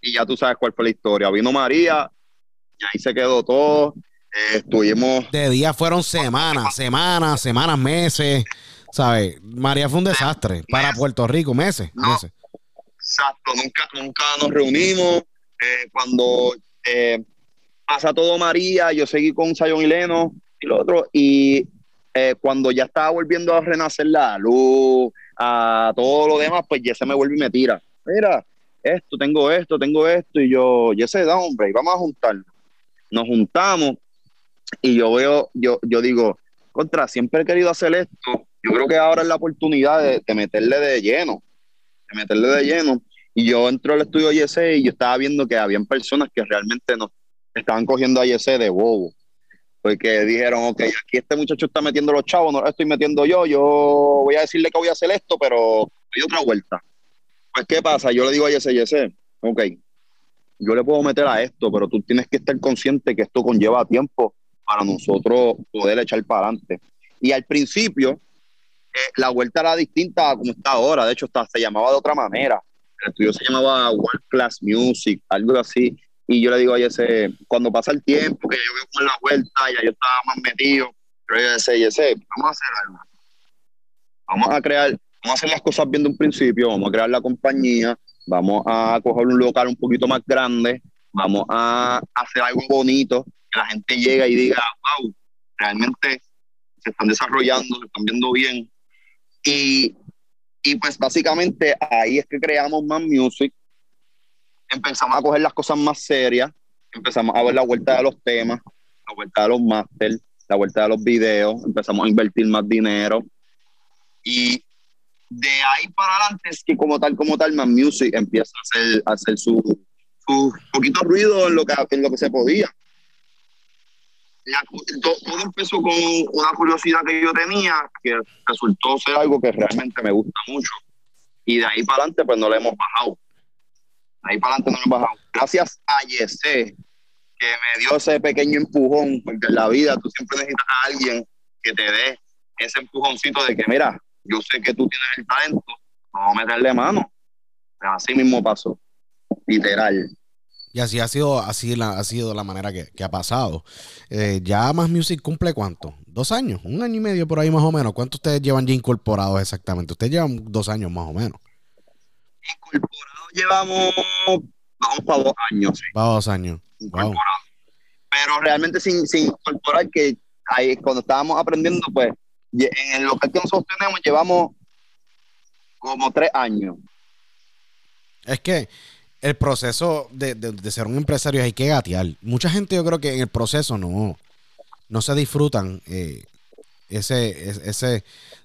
Y ya tú sabes cuál fue la historia. Vino María, y ahí se quedó todo. Eh, estuvimos De día fueron semanas, semanas, semanas, meses. ¿Sabes? María fue un desastre para Puerto Rico, meses, No. meses. Exacto, nunca, nunca nos reunimos. Eh, cuando eh, pasa todo María, yo seguí con Sayon y Leno y lo otro. Y eh, cuando ya estaba volviendo a renacer la luz, a todo lo demás, pues ya se me vuelve y me tira. Mira, esto, tengo esto, tengo esto. Y yo, ya se da, hombre, y vamos a juntarnos. Nos juntamos y yo veo, yo, yo digo, contra, siempre he querido hacer esto. Yo creo que ahora es la oportunidad de, de meterle de lleno meterle de lleno. Y yo entro al estudio YC y yo estaba viendo que habían personas que realmente nos estaban cogiendo a YC de bobo. Porque dijeron, ok, aquí este muchacho está metiendo los chavos, no lo estoy metiendo yo, yo voy a decirle que voy a hacer esto, pero hay otra vuelta. Pues, ¿qué pasa? Yo le digo a YC, YC, ok, yo le puedo meter a esto, pero tú tienes que estar consciente que esto conlleva tiempo para nosotros poder echar para adelante. Y al principio, eh, la vuelta era distinta a como está ahora. De hecho, está, se llamaba de otra manera. El estudio se llamaba World Class Music, algo así. Y yo le digo a ese, cuando pasa el tiempo, que yo veo como en la vuelta, ya yo estaba más metido, pero yo decía, ese, vamos a hacer algo. Vamos a crear, vamos a hacer las cosas bien de un principio, vamos a crear la compañía, vamos a coger un local un poquito más grande, vamos a hacer algo bonito, que la gente llegue y diga, wow, realmente se están desarrollando, se están viendo bien. Y, y pues básicamente ahí es que creamos más music, empezamos a coger las cosas más serias, empezamos a ver la vuelta de los temas, la vuelta de los masters, la vuelta de los videos, empezamos a invertir más dinero. Y de ahí para adelante es que como tal, como tal, más music empieza a hacer, a hacer su, su poquito ruido en lo que, en lo que se podía la- to- todo empezó con una curiosidad que yo tenía que resultó ser algo que realmente me gusta mucho. Y de ahí para adelante, pues no le hemos bajado. De ahí para adelante no le hemos bajado. Gracias a Yesé, que me dio ese pequeño empujón, porque en la vida tú siempre necesitas a alguien que te dé ese empujoncito de que, mira, yo sé que tú tienes el talento, vamos a meterle mano. Así mismo pasó, literal. Y así ha sido, así la, ha sido la manera que, que ha pasado. Eh, ya Más Music cumple cuánto? ¿Dos años? ¿Un año y medio por ahí más o menos? ¿Cuánto ustedes llevan ya incorporados exactamente? Ustedes llevan dos años más o menos. Incorporado llevamos, vamos para dos años, sí. Va dos años. Wow. Pero realmente sin, sin incorporar que ahí cuando estábamos aprendiendo, pues en el local que nosotros tenemos llevamos como tres años. Es que el proceso de, de- ser un empresario hay que gatear. Mucha gente yo creo que en el proceso no, no se disfrutan eh, ese, es- ese.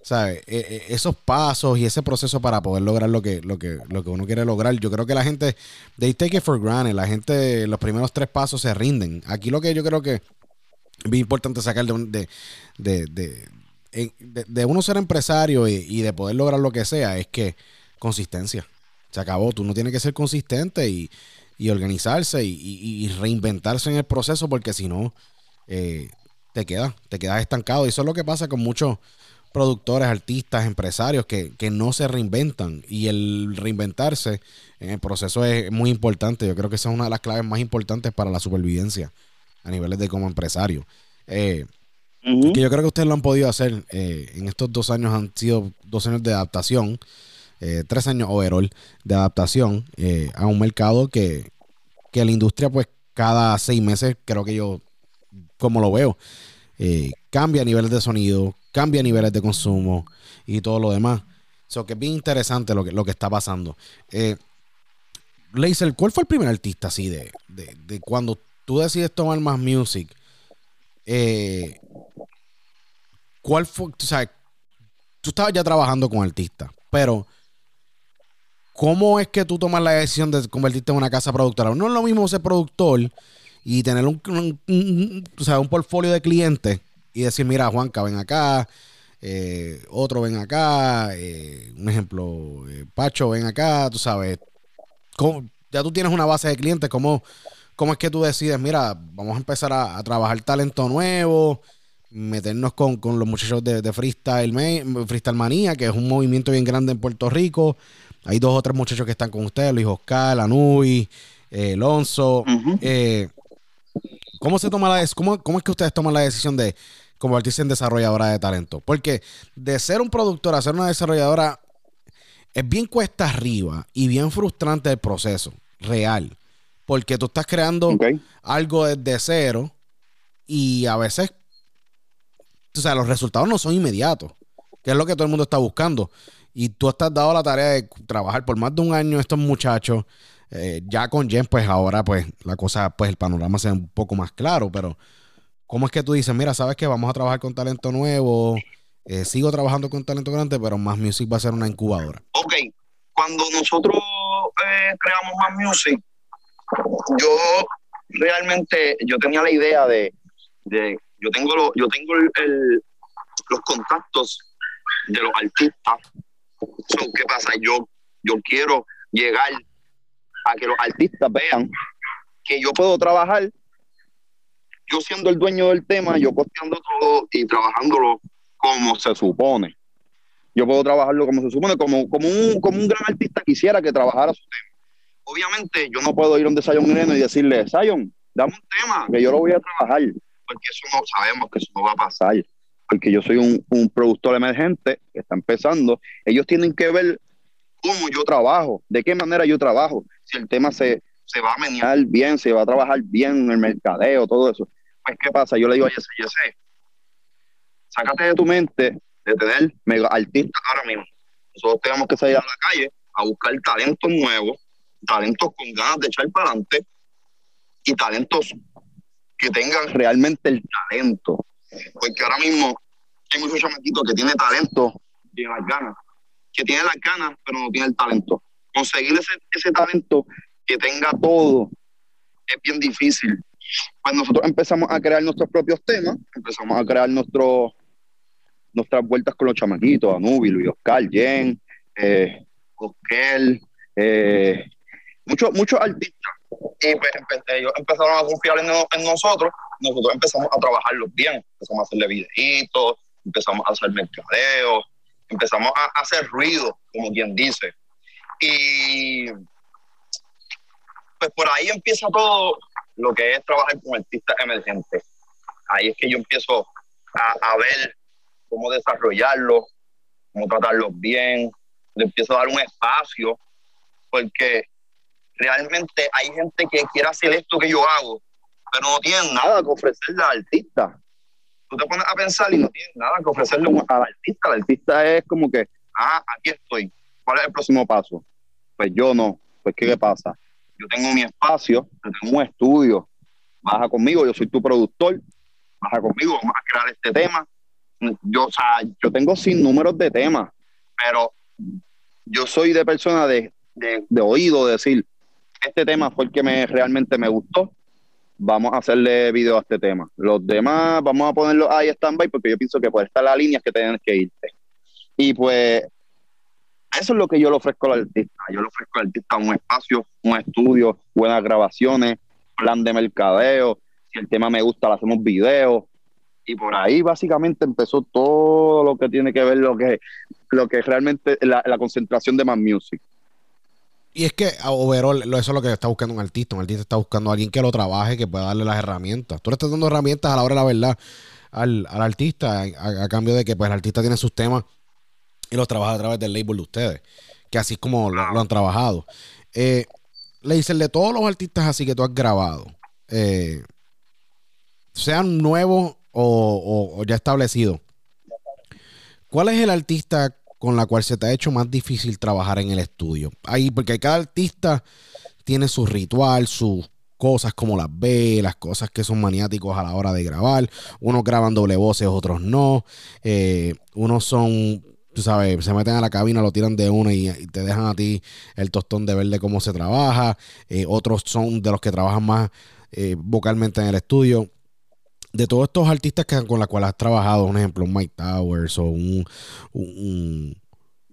E- e- esos pasos y ese proceso para poder lograr lo que, lo que, lo que uno quiere lograr. Yo creo que la gente, they take it for granted. La gente, los primeros tres pasos se rinden. Aquí lo que yo creo que es bien importante sacar de, un- de, de, de, uno ser empresario y de poder lograr lo que sea es que consistencia. Se acabó. Tú no tienes que ser consistente y, y organizarse y, y- y reinventarse en el proceso porque si no, eh, te quedas, te quedas estancado. Y eso es lo que pasa con muchos productores, artistas, empresarios que, que no se reinventan. Y el reinventarse en el proceso es muy importante. Yo creo que esa es una de las claves más importantes para la supervivencia a niveles de como empresario. Eh, que yo creo que ustedes lo han podido hacer. eh, en estos dos años han sido dos años de adaptación. Eh, tres años overall de adaptación eh, a un mercado que, que la industria, pues cada seis meses, creo que yo, como lo veo, eh, cambia niveles de sonido, cambia niveles de consumo y todo lo demás. So que es bien interesante lo que, lo que está pasando. Eh, Laser, ¿cuál fue el primer artista así de, de, de cuando tú decides tomar más music? Eh, ¿Cuál fue? O sea, tú estabas ya trabajando con artistas, pero ¿cómo es que tú tomas la decisión de convertirte en una casa productora? No es lo mismo ser productor y tener un, o sea, un portfolio de clientes y decir, mira, Juanca, ven acá, eh, otro ven acá, eh, un ejemplo, eh, Pacho, ven acá, tú sabes. ¿Cómo- ya tú tienes una base de clientes, ¿cómo, cómo es que tú decides, mira, vamos a empezar a, trabajar talento nuevo, meternos con, con los muchachos de, de Freestyle, Freestyle Manía, que es un movimiento bien grande en Puerto Rico. Hay dos o tres muchachos que están con ustedes, Luis Oscar, Anubi, eh, Alonso. Eh, ¿Cómo se toma la cómo, cómo es que ustedes toman la decisión de convertirse en desarrolladora de talento? Porque de ser un productor a ser una desarrolladora es bien cuesta arriba y bien frustrante el proceso real. Porque tú estás creando algo desde cero y a veces, o sea, los resultados no son inmediatos, que es lo que todo el mundo está buscando. Y tú estás dado la tarea de trabajar por más de un año estos muchachos. eh, ya con Jen, pues ahora, pues la cosa, pues el panorama se un poco más claro, pero ¿cómo es que tú dices, mira, sabes que vamos a trabajar con talento nuevo? eh, sigo trabajando con talento grande, pero Más Music va a ser una incubadora. Ok, cuando nosotros eh, creamos más music, yo realmente yo tenía la idea de, de- yo tengo lo- yo tengo el- los contactos de los artistas. ¿Qué pasa? Yo, yo quiero llegar a que los artistas vean que yo puedo trabajar, yo siendo el dueño del tema, yo costeando todo y trabajándolo como se supone yo puedo trabajarlo como se supone, como, como, un, como un gran artista quisiera que trabajara su tema. Obviamente, yo no puedo ir a un Zion Moreno y decirle, Zion, dame un tema, que yo lo voy a trabajar, porque eso no sabemos que eso no va a pasar, porque yo soy un, un productor emergente que está empezando, ellos tienen que ver cómo yo trabajo, de qué manera yo trabajo, si el tema se, se va a menear bien, se va a trabajar bien en el mercadeo, todo eso. Pues, ¿qué pasa? Yo le digo a Jesse, Jesse, sácate de tu mente de tener mega artistas ahora mismo. Nosotros tenemos que salir a la calle a buscar talentos nuevos, talentos con ganas de echar para adelante y talentos que tengan realmente el talento. Porque ahora mismo hay muchos chamaquitos que tienen talento, tienen las ganas, que tienen las ganas, pero no tienen el talento. Conseguir ese, ese talento que tenga todo es bien difícil. Pues nosotros empezamos a crear nuestros propios temas, empezamos a crear nuestros nuestras vueltas con los chamaquitos, Anubi, Luis Oscar, Jen, eh, eh, muchos, muchos artistas. Y pues ellos empezaron a confiar en, en nosotros, nosotros empezamos a trabajarlos bien, empezamos a hacerle videitos, empezamos a hacer mercadeo, empezamos a, hacer ruido, como quien dice. Y pues por ahí empieza todo lo que es trabajar con artistas emergentes. Ahí es que yo empiezo a, a ver cómo desarrollarlos, cómo tratarlos bien, le empiezo a dar un espacio, porque realmente hay gente que quiere hacer esto que yo hago, pero no tienen nada que ofrecerle al artista. Tú te pones a pensar y no tienes nada que ofrecerle al artista. El artista es como que, ah, aquí estoy. ¿Cuál es el próximo paso? Pues yo no. Pues, ¿qué, qué pasa? Yo tengo mi espacio, yo tengo un estudio. Baja conmigo, yo soy tu productor. Baja conmigo, vamos a crear este tema. Yo, o sea, yo tengo sin números de temas, pero yo soy de persona de, de, de oído decir, este tema fue el que me realmente me gustó, vamos a hacerle video a este tema. Los demás vamos a ponerlos ahí stand-by porque yo pienso que por estar la línea que tienes que irte. Y pues eso es lo que yo le ofrezco al artista. Yo le ofrezco al artista un espacio, un estudio, buenas grabaciones, plan de mercadeo. Si el tema me gusta, le hacemos videos. Y por ahí básicamente empezó todo lo que tiene que ver lo que, lo que realmente la, la concentración de más music. Y es que overall, eso es lo que está buscando un artista. Un artista está buscando a alguien que lo trabaje, que pueda darle las herramientas. Tú le estás dando herramientas a la hora de la verdad al, al artista, a, cambio de que pues el artista tiene sus temas y los trabaja a través del label de ustedes. que así es como lo, lo han trabajado. Eh, le dicen de todos los artistas así que tú has grabado, eh, sean nuevos o, o- o ya establecidos, ¿cuál es el artista con la cual se te ha hecho más difícil trabajar en el estudio? Ahí, porque cada artista tiene su ritual, sus cosas como las ve, las cosas que son maniáticos a la hora de grabar. Unos graban doble voces, otros no. Eh, unos son, tú sabes, se meten a la cabina, lo tiran de una y, te dejan a ti el tostón de ver de cómo se trabaja. Eh, otros son de los que trabajan más eh, vocalmente en el estudio. De todos estos artistas con los cuales has trabajado, un ejemplo, un Mike Towers o un, un,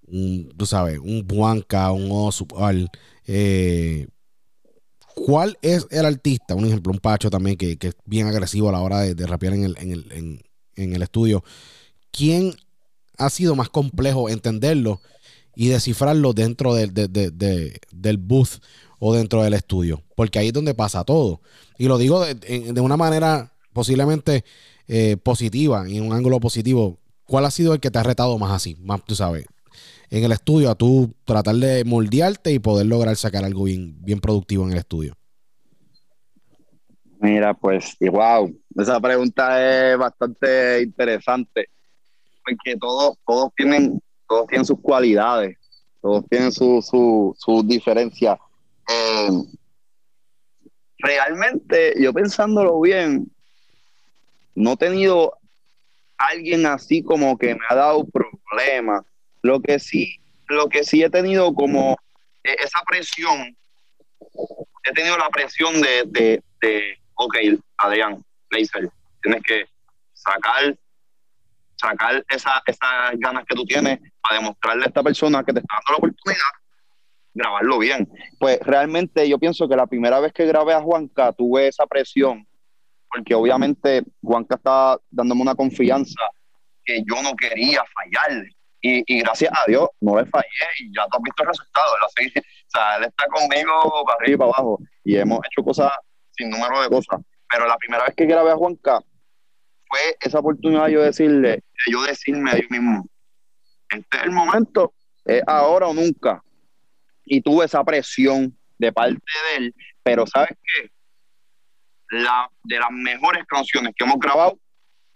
un- tú sabes, un Juanca, un Oswald, eh, ¿Cuál es el artista? Un ejemplo, un Pacho también que, que es bien agresivo a la hora de, de rapear en el, en, el, en- el estudio. ¿Quién ha sido más complejo entenderlo y descifrarlo dentro de- de- de- del booth o dentro del estudio? Porque ahí es donde pasa todo. Y lo digo de una manera posiblemente eh, positiva, en un ángulo positivo. ¿Cuál ha sido el que te ha retado más así? Más, tú sabes, en el estudio a tú tratar de moldearte y poder lograr sacar algo bien, bien productivo en el estudio. Mira, pues, y wow, esa pregunta es bastante interesante, porque todos, todos tienen, todos tienen sus cualidades, todos tienen sus su, sus diferencias. Eh, realmente, yo pensándolo bien, no he tenido alguien así como que me ha dado problemas. Lo que sí, lo que sí he tenido como eh, esa presión, he tenido la presión de, de, de ok, Adrián, Laser, tienes que sacar, sacar esa, esas ganas que tú tienes para demostrarle a esta persona que te está dando la oportunidad, grabarlo bien. Pues realmente yo pienso que la primera vez que grabé a Juanca tuve esa presión, porque obviamente Juanca estaba dándome una confianza que yo no quería fallarle. Y, gracias a Dios no le fallé y ya tú has visto el resultado. Él, o sea, él está conmigo para arriba y para abajo y hemos hecho cosas sin número de cosas. Pero la primera vez que grabé a Juanca fue esa oportunidad de yo decirle, de yo decirme a Dios mismo, este es el momento, es ahora o nunca. Y tuve esa presión de parte de él, pero ¿sabes qué? La, de las mejores canciones que hemos grabado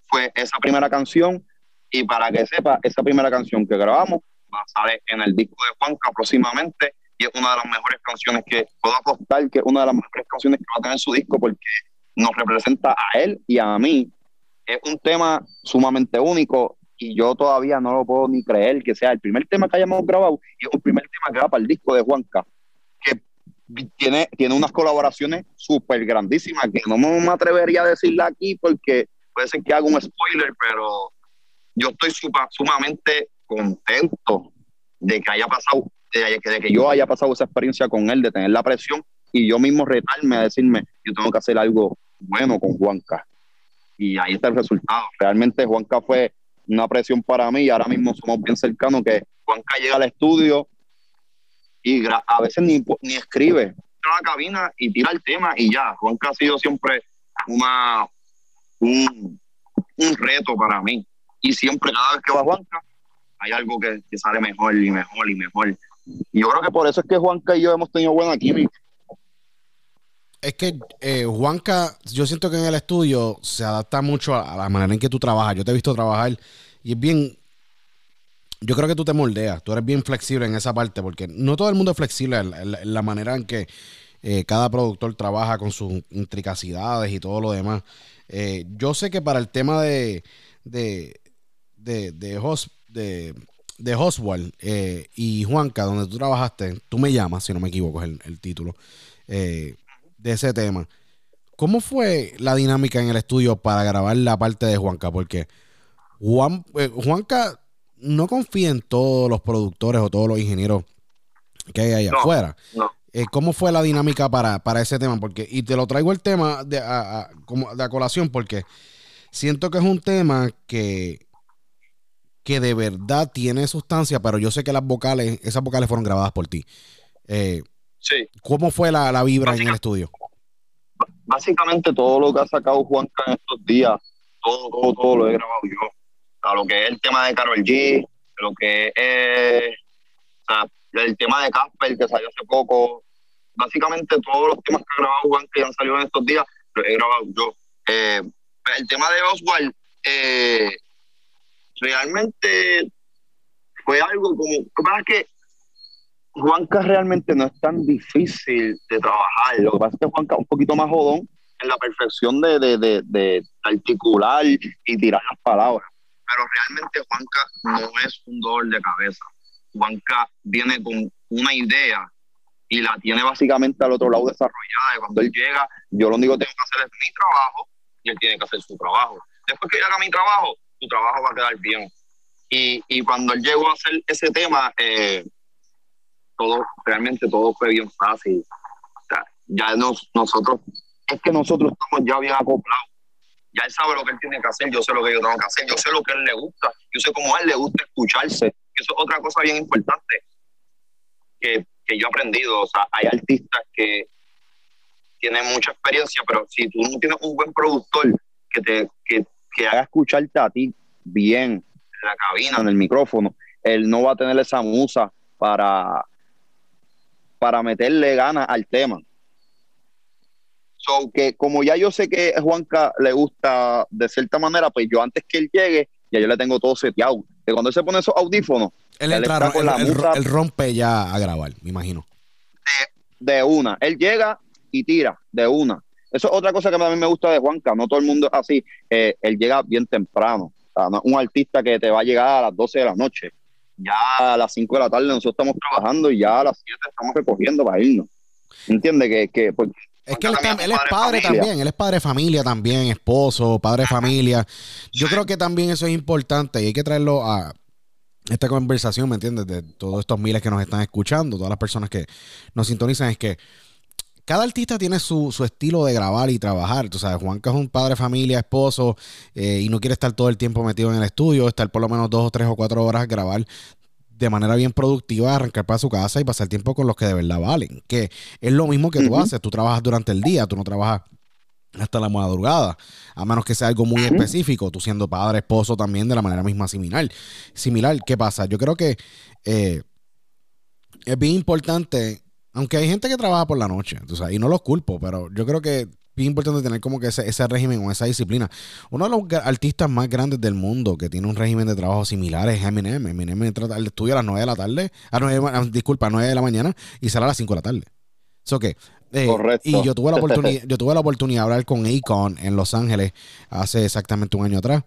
fue esa primera canción. Y para que sepa, esa primera canción que grabamos va a salir en el disco de Juanca próximamente. Y es una de las mejores canciones que puedo apostar que es una de las mejores canciones que va a tener su disco porque nos representa a él y a mí. Es un tema sumamente único y yo todavía no lo puedo ni creer que sea el primer tema que hayamos grabado y es un primer tema que va para el disco de Juanca tiene, tiene unas colaboraciones súper grandísimas que no me atrevería a decirla aquí porque puede ser que haga un spoiler, pero yo estoy supa- sumamente contento de que haya pasado, de que, de que yo haya pasado esa experiencia con él, de tener la presión y yo mismo retarme a decirme, yo tengo que hacer algo bueno con Juanca. Y ahí está el resultado. Realmente Juanca fue una presión para mí y ahora mismo somos bien cercanos que Juanca llega al estudio y gra- a veces ni, ni escribe, entra a la cabina y tira el tema y ya. Juanca ha sido siempre una, un, un reto para mí. Y siempre, cada vez que va Juanca, hay algo que, que sale mejor y mejor y mejor. Y yo creo que por eso es que Juanca y yo hemos tenido buena química. Es que eh, Juanca, yo siento que en el estudio se adapta mucho a, a la manera en que tú trabajas. Yo te he visto trabajar y es bien. Yo creo que tú te moldeas, tú eres bien flexible en esa parte, porque no todo el mundo es flexible en la, manera en que eh, cada productor trabaja con sus intricacidades y todo lo demás. Eh, yo sé que para el tema de de de de, de, de Oswald eh, y Juanca, donde tú trabajaste, tú me llamas, si no me equivoco, es el, el título. de ese tema. ¿Cómo fue la dinámica en el estudio para grabar la parte de Juanca? Porque Juan, Juanca no confía en todos los productores o todos los ingenieros que hay allá No, afuera. no. Eh, ¿Cómo fue la dinámica para, para ese tema? Porque, y te lo traigo el tema de a, a- como de a colación porque siento que es un tema que, que de verdad tiene sustancia, pero yo sé que las vocales, esas vocales fueron grabadas por ti. Eh, Sí. ¿Cómo fue la, la vibra en el estudio? Básicamente todo lo que ha sacado Juanca en estos días, todo, todo, todo lo he grabado yo. Lo que es el tema de Carol G, lo que es el tema de Casper que salió hace poco, básicamente todos los temas que ha grabado Juan que han salido en estos días, los he grabado yo. Eh, el tema de Oswald, eh, realmente fue algo como, lo que Juanca realmente no es tan difícil de trabajar, lo que pasa es que Juanca es un poquito más jodón en la perfección de, de, de articular y tirar las palabras, pero realmente Juanca no es un dolor de cabeza. Juanca viene con una idea y la tiene básicamente al otro lado desarrollada. Y cuando él llega, yo lo único que tengo que hacer es mi trabajo y él tiene que hacer su trabajo. Después que yo haga mi trabajo, su trabajo va a quedar bien. Y, y cuando él llegó a hacer ese tema, eh, todo, realmente todo fue bien fácil. O sea, ya nos, nosotros, es que nosotros estamos ya bien acoplados. Ya él sabe lo que él tiene que hacer, yo sé lo que yo tengo que hacer, yo sé lo que a él le gusta, yo sé cómo a él le gusta escucharse. Eso es otra cosa bien importante que, que yo he aprendido. O sea, hay artistas que tienen mucha experiencia, pero si tú no tienes un buen productor que te que, haga escucharte a ti bien en la cabina, en el micrófono, él no va a tener esa musa para, para meterle ganas al tema. So, que como ya yo sé que a Juanca le gusta de cierta manera, pues yo antes que él llegue, ya yo le tengo todo seteado. Que cuando él se pone esos audífonos, Él, él entra- está con él- la él- musa él rompe ya a grabar, me imagino. de una. Él llega y tira de una. Eso es otra cosa que a mí me gusta de Juanca. No todo el mundo es así. Eh, él llega bien temprano. O sea, no es un artista que te va a llegar a las 12 de la noche. Ya a las 5 de la tarde nosotros estamos trabajando y ya a las 7 estamos recogiendo para irnos. ¿Entiendes? Que, que pues, Es que él, es padre también, él es padre de familia también, esposo, padre de familia. Yo creo que también eso es importante y hay que traerlo a esta conversación, ¿me entiendes? De todos estos miles que nos están escuchando, todas las personas que nos sintonizan, es que cada artista tiene su, su estilo de grabar y trabajar. Tú sabes, Juanca es un padre familia, esposo, eh, y no quiere estar todo el tiempo metido en el estudio, estar por lo menos dos o tres o cuatro horas a grabar de manera bien productiva, arrancar para su casa y pasar tiempo con los que de verdad valen. Que es lo mismo que tú haces. Tú trabajas durante el día, tú no trabajas hasta la madrugada, a menos que sea algo muy específico, tú siendo padre, esposo también de la manera misma similar. Similar, ¿qué pasa? Yo creo que eh, es bien importante, aunque hay gente que trabaja por la noche, tú sabes, y no los culpo, pero yo creo que bien importante tener como que ese, ese régimen o esa disciplina. Uno de los artistas más grandes del mundo que tiene un régimen de trabajo similar es Eminem. Eminem entra al estudio a las 9 de la tarde, a 9, ah, disculpa, a 9 de la mañana y sale a las 5 de la tarde. So que, eh, Correcto. Y yo tuve la oportunidad, yo tuve la oportunidad de hablar con Akon en Los Ángeles hace exactamente un año atrás.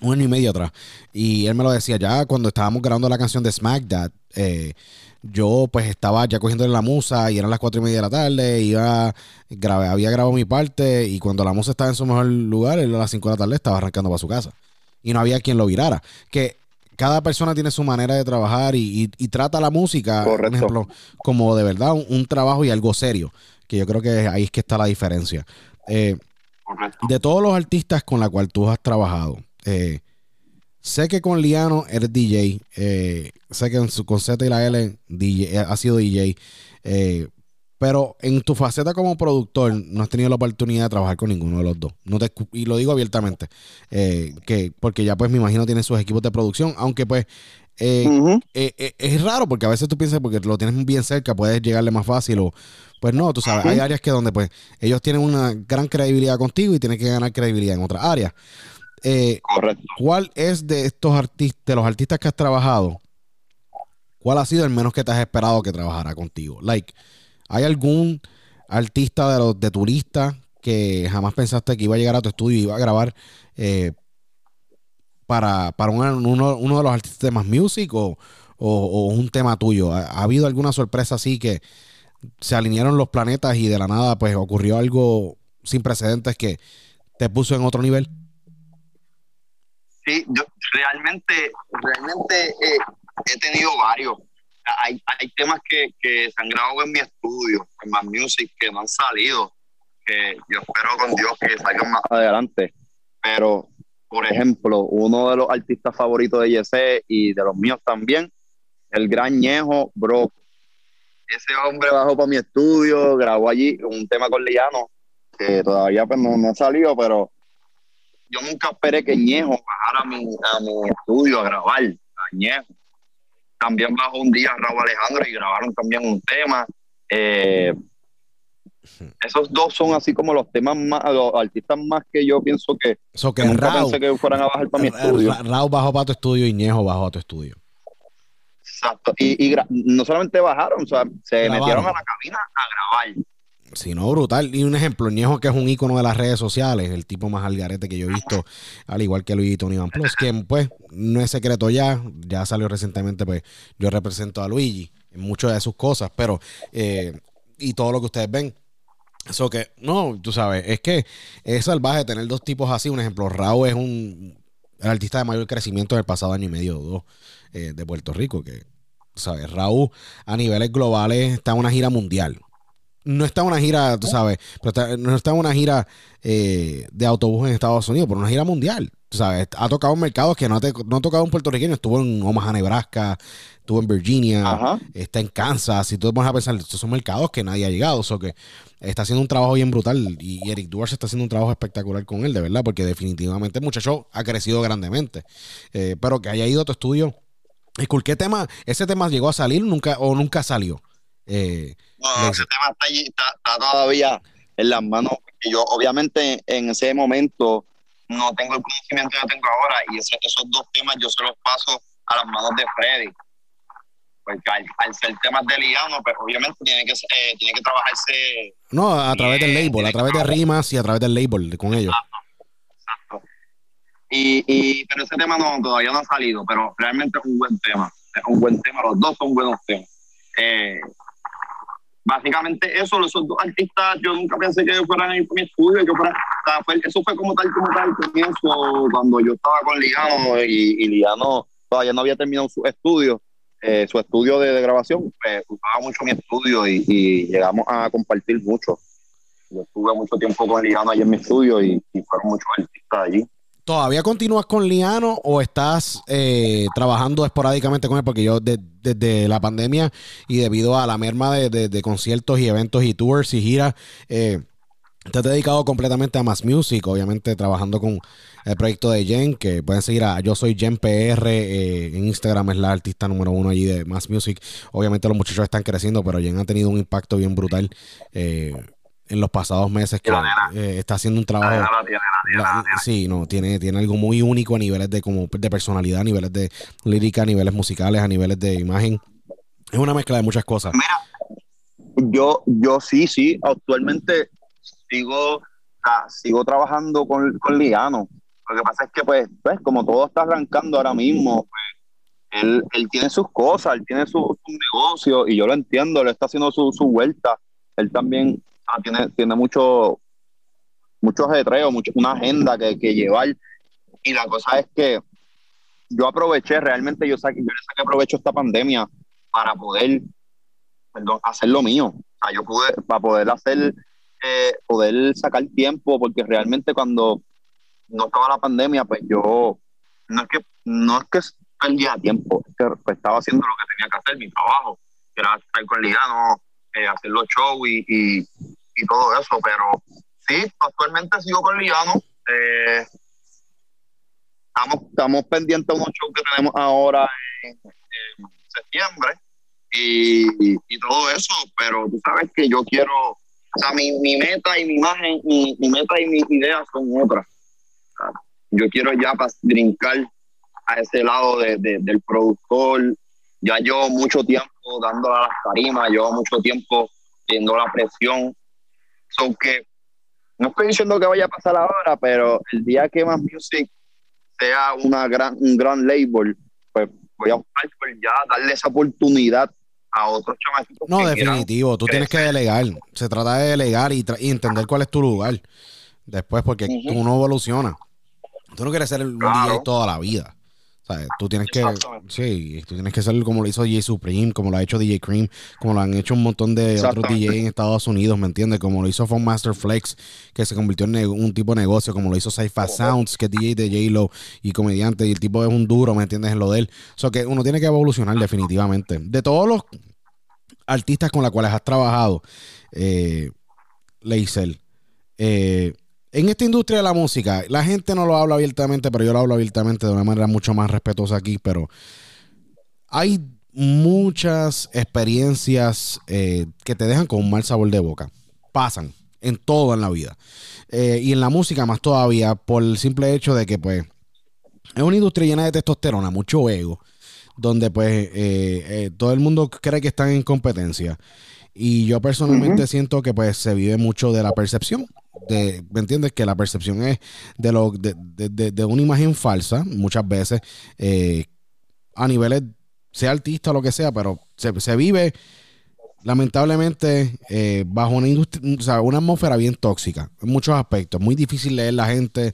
Un año y medio atrás. Y él me lo decía ya cuando estábamos grabando la canción de Smack That. eh, yo pues estaba ya cogiéndole la musa y eran las cuatro y media de la tarde. Iba, grabé, había grabado mi parte y cuando la musa estaba en su mejor lugar, él a las 5 de la tarde estaba arrancando para su casa. Y no había quien lo virara. Que cada persona tiene su manera de trabajar y, y- y trata la música, por Correcto. ejemplo, como de verdad un, un trabajo y algo serio. Que yo creo que ahí es que está la diferencia. Eh, de todos los artistas con la cual tú has trabajado, eh, sé que con Liano eres DJ, eh, sé que en su, con Z y la L DJ, eh, ha sido DJ, eh, pero en tu faceta como productor no has tenido la oportunidad de trabajar con ninguno de los dos. No te, y lo digo abiertamente, eh, que porque ya pues me imagino tienen sus equipos de producción, aunque pues eh, es raro porque a veces tú piensas porque lo tienes bien cerca, puedes llegarle más fácil o pues no, tú sabes, hay áreas que donde pues ellos tienen una gran credibilidad contigo y tienen que ganar credibilidad en otras áreas. Eh, Correcto. ¿Cuál es de estos artistas, de los artistas que has trabajado, cuál ha sido el menos que te has esperado que trabajara contigo? Like, ¿hay algún artista de los de turista que jamás pensaste que iba a llegar a tu estudio y iba a grabar eh, para, para una- uno, uno de los artistas de más music o, o- o un tema tuyo? ¿Ha, ha habido alguna sorpresa así que se alinearon los planetas y de la nada pues ocurrió algo sin precedentes que te puso en otro nivel? Sí, yo realmente, realmente eh, he tenido varios. Hay, hay temas que, que se han grabado en mi estudio, en más music, que no han salido, que yo espero con Dios que salgan más adelante. Pero, por ejemplo, uno de los artistas favoritos de Yese y de los míos también, el gran Ñejo, bro. Ese hombre bajó para mi estudio, grabó allí un tema con Liano, que todavía pues, no, no ha salido, pero yo nunca esperé que Ñejo bajara a mi, a mi estudio a grabar, a Ñejo. también bajó un día Raúl Alejandro y grabaron también un tema. Eh, esos dos son así como los temas más, los artistas más que yo pienso que, So que que nunca Raúl, pensé que fueran a bajar para mi estudio. Ra- Raúl bajó para tu estudio y Ñejo bajó a tu estudio. Exacto. Y, y no solamente bajaron, o sea, se Grabaron. metieron a la cabina a grabar. Si no, brutal. Y un ejemplo, Ñejo, que es un ícono de las redes sociales, el tipo más algarete que yo he visto, al igual que Luis Tony Van Plus, que pues no es secreto ya, ya salió recientemente, pues yo represento a Luigi en muchas de sus cosas, pero, eh, y todo lo que ustedes ven. Eso que, no, tú sabes, es que es salvaje tener dos tipos así. Un ejemplo, Raúl es un el artista de mayor crecimiento del pasado año y medio o dos eh, de Puerto Rico, que, ¿sabes? Raúl a niveles globales está en una gira mundial. No está en una gira, tú sabes, pero está- no está en una gira eh, de autobús en Estados Unidos, pero una gira mundial. Tú sabes, ha tocado en mercados que no, te- no ha tocado un puertorriqueño. Estuvo en Omaha, Nebraska, estuvo en Virginia, Ajá. está en Kansas. Si tú te pones a pensar, estos son mercados que nadie ha llegado. O que está haciendo un trabajo bien brutal. Y, y Eric Duarte está haciendo un trabajo espectacular con él, de verdad, porque definitivamente el muchacho ha crecido grandemente. Eh, pero que haya ido a tu estudio. Y ¿qué tema? ¿Ese tema llegó a salir nunca o nunca salió? Eh, No, ese tema está, allí, está, está todavía en las manos. Yo, obviamente, en ese momento no tengo el conocimiento que tengo ahora y ese- esos dos temas yo se los paso a las manos de Freddy. Porque al, al ser temas de Liano, pues obviamente tiene que, eh, tiene que trabajarse no, a través del label, a través de rimas y a través del label con ellos. exacto. Y, y, pero ese tema no, todavía no ha salido, pero realmente es un buen tema. Es un buen tema, los dos son buenos temas. Eh, básicamente eso, esos dos artistas, yo nunca pensé que fueran a ir mi estudio, que fueran, fue- eso fue como tal, como tal, el comienzo, cuando yo estaba con Liano y, y Liano todavía no había terminado su estudio, eh, su estudio de, grabación, pues usaba mucho mi estudio y, llegamos a compartir mucho. Yo estuve mucho tiempo con Liano allí en mi estudio y fueron muchos artistas allí. ¿Todavía continúas con Liano o estás eh, trabajando esporádicamente con él? Porque yo de- desde la pandemia y debido a la merma de, de- de conciertos y eventos y tours y giras, eh, te dedicado completamente a Mass Music, obviamente trabajando con el proyecto de Jen, que pueden seguir a Yo Soy Jen PR, eh, en Instagram es la artista número uno allí de Mass Music. Obviamente los muchachos están creciendo, pero Jen ha tenido un impacto bien brutal eh, en los pasados meses que eh, está haciendo un trabajo... la tiene, la la sí, no, tiene, tiene algo muy único a niveles de como de personalidad, a niveles de lírica, a niveles musicales, a niveles de imagen. Es una mezcla de muchas cosas. Yo, yo sí, sí, actualmente sigo, sigo trabajando con, con Liano. Lo que pasa es que, pues, pues, como todo está arrancando ahora mismo, pues, él, él tiene sus cosas, él tiene su, su negocio, y yo lo entiendo, él está haciendo su, su vuelta. Él también tiene, tiene mucho, mucho ajetreo, mucho, una agenda que, que llevar. Y la cosa es que yo aproveché, realmente yo, saqué, yo saqué esta pandemia para poder perdón, hacer lo mío. O sea, yo pude, para poder hacer, eh, poder sacar tiempo, porque realmente cuando no estaba la pandemia, pues yo, no es que, no es que perdía tiempo, es que pues, estaba haciendo lo que tenía que hacer, mi trabajo, que era estar con Liano, eh, hacer los shows y, y todo eso, pero sí, actualmente sigo con Liano, eh, estamos, estamos pendientes de unos shows que tenemos ahora en, septiembre, y, y todo eso, pero tú sabes que yo quiero, o sea, mi, mi meta y mi imagen, mi, mi meta y mis ideas son otras. Yo quiero ya pas- brincar a ese lado de, de- del productor. Ya llevo mucho tiempo dándole a las tarimas, llevo mucho tiempo teniendo la presión. So que no estoy diciendo que vaya a pasar ahora, pero el día que más music sea una gran, un gran label, pues voy a buscar por ya darle esa oportunidad a otros chamaquitos. No, definitivo. Tú tienes que delegar. Se trata de delegar y, entender cuál es tu lugar. Después, porque tú no evolucionas. Tú no quieres ser un Claro. DJ toda la vida. O sea, tú tienes que, sí, tú tienes que ser como lo hizo DJ Supreme, como lo ha hecho DJ Cream, como lo han hecho un montón de otros. DJ en Estados Unidos, ¿me entiendes? Como lo hizo Fun Master Flex, que se convirtió en un tipo de negocio, como lo hizo Saifa Sounds, que es DJ de J-Lo y comediante, y el tipo es un duro, ¿me entiendes? En lo de él. O sea, que uno tiene que evolucionar definitivamente. De todos los artistas con los cuales has trabajado, eh, Leisel, eh, en esta industria de la música, la gente no lo habla abiertamente, pero yo lo hablo abiertamente de una manera mucho más respetuosa aquí, pero hay muchas experiencias eh, que te dejan con un mal sabor de boca. Pasan en todo en la vida. Eh, y en la música más todavía, por el simple hecho de que, pues, es una industria llena de testosterona, mucho ego, donde, pues, eh, todo el mundo cree que están en competencia. Y yo personalmente siento que, pues, se vive mucho de la percepción. De, ¿Me entiendes? Que la percepción es de, lo, de, de, de una imagen falsa, muchas veces, a niveles sea artista o lo que sea, pero se, vive lamentablemente eh, bajo una industria, o sea, una atmósfera bien tóxica en muchos aspectos. Muy difícil leer la gente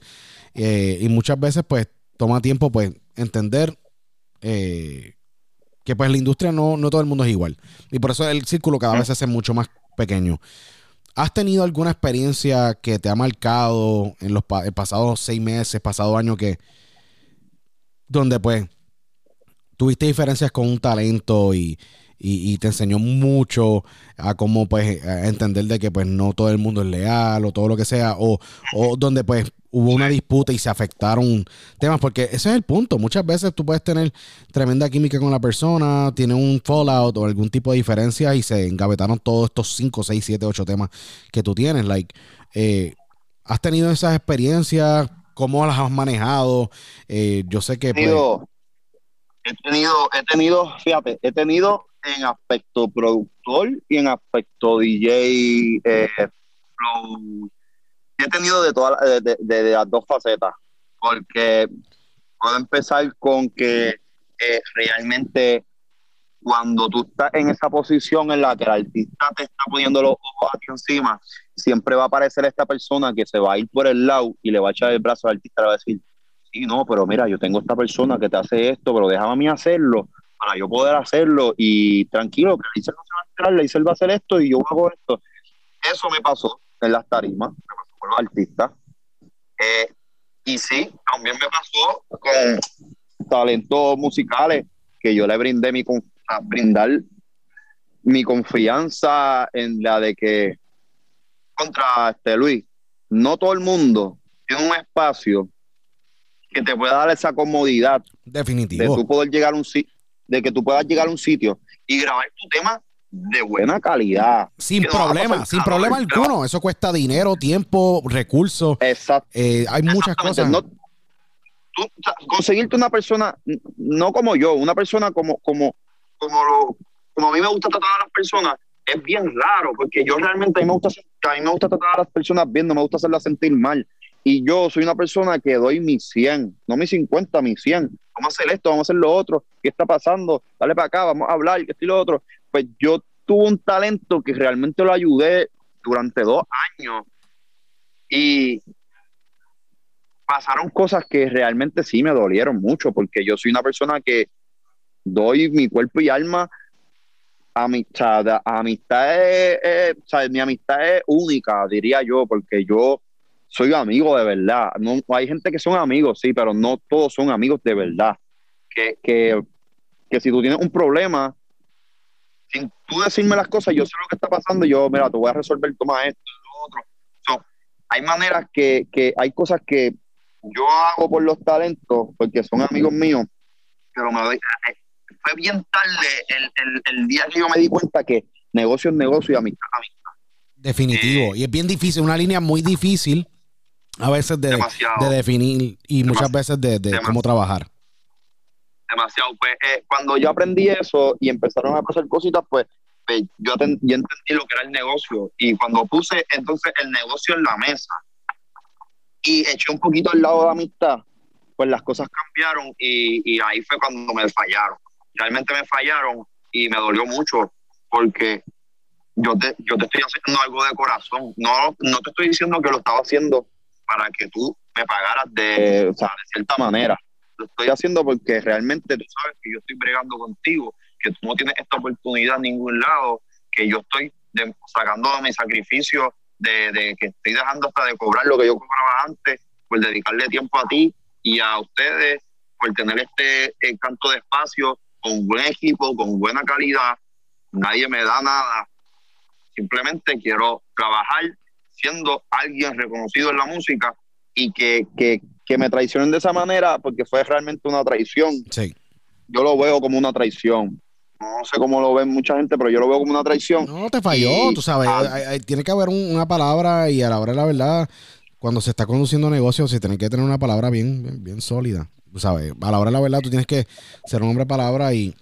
eh, y muchas veces pues toma tiempo pues entender eh, que pues la industria no, no todo el mundo es igual. Y por eso el círculo cada vez se hace mucho más pequeño. ¿Has tenido alguna experiencia que te ha marcado en los pasados seis meses, pasado año que donde pues tuviste diferencias con un talento y, te enseñó mucho a cómo pues entender de que pues no todo el mundo es leal o todo lo que sea o, o donde pues hubo una disputa y se afectaron temas porque ese es el punto. Muchas veces tú puedes tener tremenda química con la persona tiene un fallout o algún tipo de diferencia y se engavetaron todos estos 5, 6, 7, 8 temas que tú tienes. Like eh, has tenido esas experiencias cómo las has manejado eh, yo sé que pues, he tenido, he tenido, fíjate, he tenido en aspecto productor y en aspecto DJ eh, He tenido de todas de, las dos facetas, porque puedo empezar con que eh, realmente cuando tú estás en esa posición en la que el artista te está poniendo los ojos aquí encima, siempre va a aparecer esta persona que se va a ir por el lado y le va a echar el brazo al artista y le va a decir, sí, no, pero mira, yo tengo esta persona que te hace esto, pero déjame a mí hacerlo para yo poder hacerlo y tranquilo, que dice no se va a dice él va a hacer esto y yo hago esto. Eso me pasó en las tarimas, me pasó con los artistas. Eh, y sí, también me pasó con talentos musicales que yo le brindé mi a brindar mi confianza en la de que contra este Luis, no todo el mundo tiene un espacio que te pueda dar esa comodidad Definitivo. de tú poder llegar a un sitio, de que tú puedas llegar a un sitio y grabar tu tema de buena calidad. Sin problema, sin problema alguno. Eso cuesta dinero, tiempo, recursos. Exacto. Eh, hay muchas cosas. conseguirte una persona, no como yo, una persona como, como, como, lo, como a mí me gusta tratar a las personas, es bien raro, porque yo realmente a mí me gusta, a mí me gusta tratar a las personas bien, no me gusta hacerlas sentir mal. Y yo soy una persona que doy mi 100, no mi 50, mi 100. Vamos a hacer esto, vamos a hacer lo otro. ¿Qué está pasando? Dale para acá, vamos a hablar, esto y lo otro. Pues yo tuve un talento que realmente lo ayudé durante dos años. Y pasaron cosas que realmente sí me dolieron mucho, porque yo soy una persona que doy mi cuerpo y alma amistad. Amistad es, mi amistad es única, diría yo, porque yo soy amigo de verdad. No, hay gente que son amigos, sí, pero no todos son amigos de verdad. Que, que, que si tú tienes un problema, sin tú decirme las cosas, yo sé lo que está pasando, y yo, mira, te voy a resolver, toma esto, lo otro. hay maneras que, que, hay cosas que yo hago por los talentos, porque son amigos míos, pero me eh, fue bien tarde el, el, el, día que yo me di cuenta que negocio es negocio y amistad amistad. Definitivo. Eh, y es bien difícil, una línea muy difícil a veces de, de definir y muchas veces de, de cómo trabajar. Demasiado. Pues eh, cuando yo aprendí eso y empezaron a pasar cositas, pues, pues yo, entendí lo que era el negocio. Y cuando puse entonces el negocio en la mesa y eché un poquito al lado de la amistad, pues las cosas cambiaron y, y ahí fue cuando me fallaron. Realmente me fallaron y me dolió mucho porque yo te, yo te estoy haciendo algo de corazón. No, no te estoy diciendo que lo estaba haciendo para que tú me pagaras de, o sea, de cierta manera. Lo estoy haciendo porque realmente tú sabes que yo estoy bregando contigo, que tú no tienes esta oportunidad en ningún lado, que yo estoy sacando mi sacrificio de, de, que estoy dejando hasta de cobrar lo que yo cobraba antes, por dedicarle tiempo a ti y a ustedes, por tener este encanto de espacio con buen equipo, con buena calidad. Nadie me da nada. Simplemente quiero trabajar siendo alguien reconocido en la música y que, me traicionen de esa manera porque fue realmente una traición. Sí. Yo lo veo como una traición. no sé cómo lo ven mucha gente, pero yo lo veo como una traición. No, te falló, Y- tú sabes. Ah. hay- hay- tiene que haber un- una palabra y a la hora de la verdad, cuando se está conduciendo negocios, se tiene que tener una palabra bien, bien, bien sólida. Tú sabes, a la hora de la verdad, tú tienes que ser un hombre de palabra y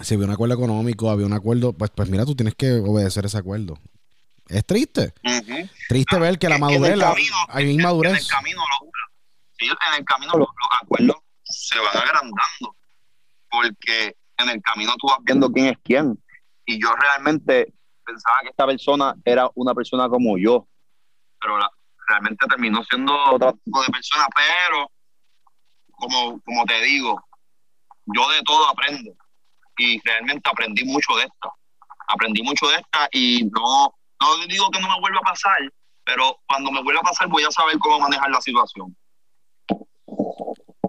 si había un acuerdo económico, había un acuerdo, pues, pues mira, tú tienes que obedecer ese acuerdo. Es triste. Ujú. Triste ver que la madurez, la- hay En el inmadurez. camino, lo- sí, en el camino los, los acuerdos se van agrandando, porque en el camino tú vas viendo quién es quién. Y yo realmente pensaba que esta persona era una persona como yo, pero la- realmente terminó siendo otro tipo de persona, pero como, como te digo, yo de todo aprendo y realmente aprendí mucho de esta. Aprendí mucho de esta y no, no digo que no me vuelva a pasar, pero cuando me vuelva a pasar voy a saber cómo manejar la situación.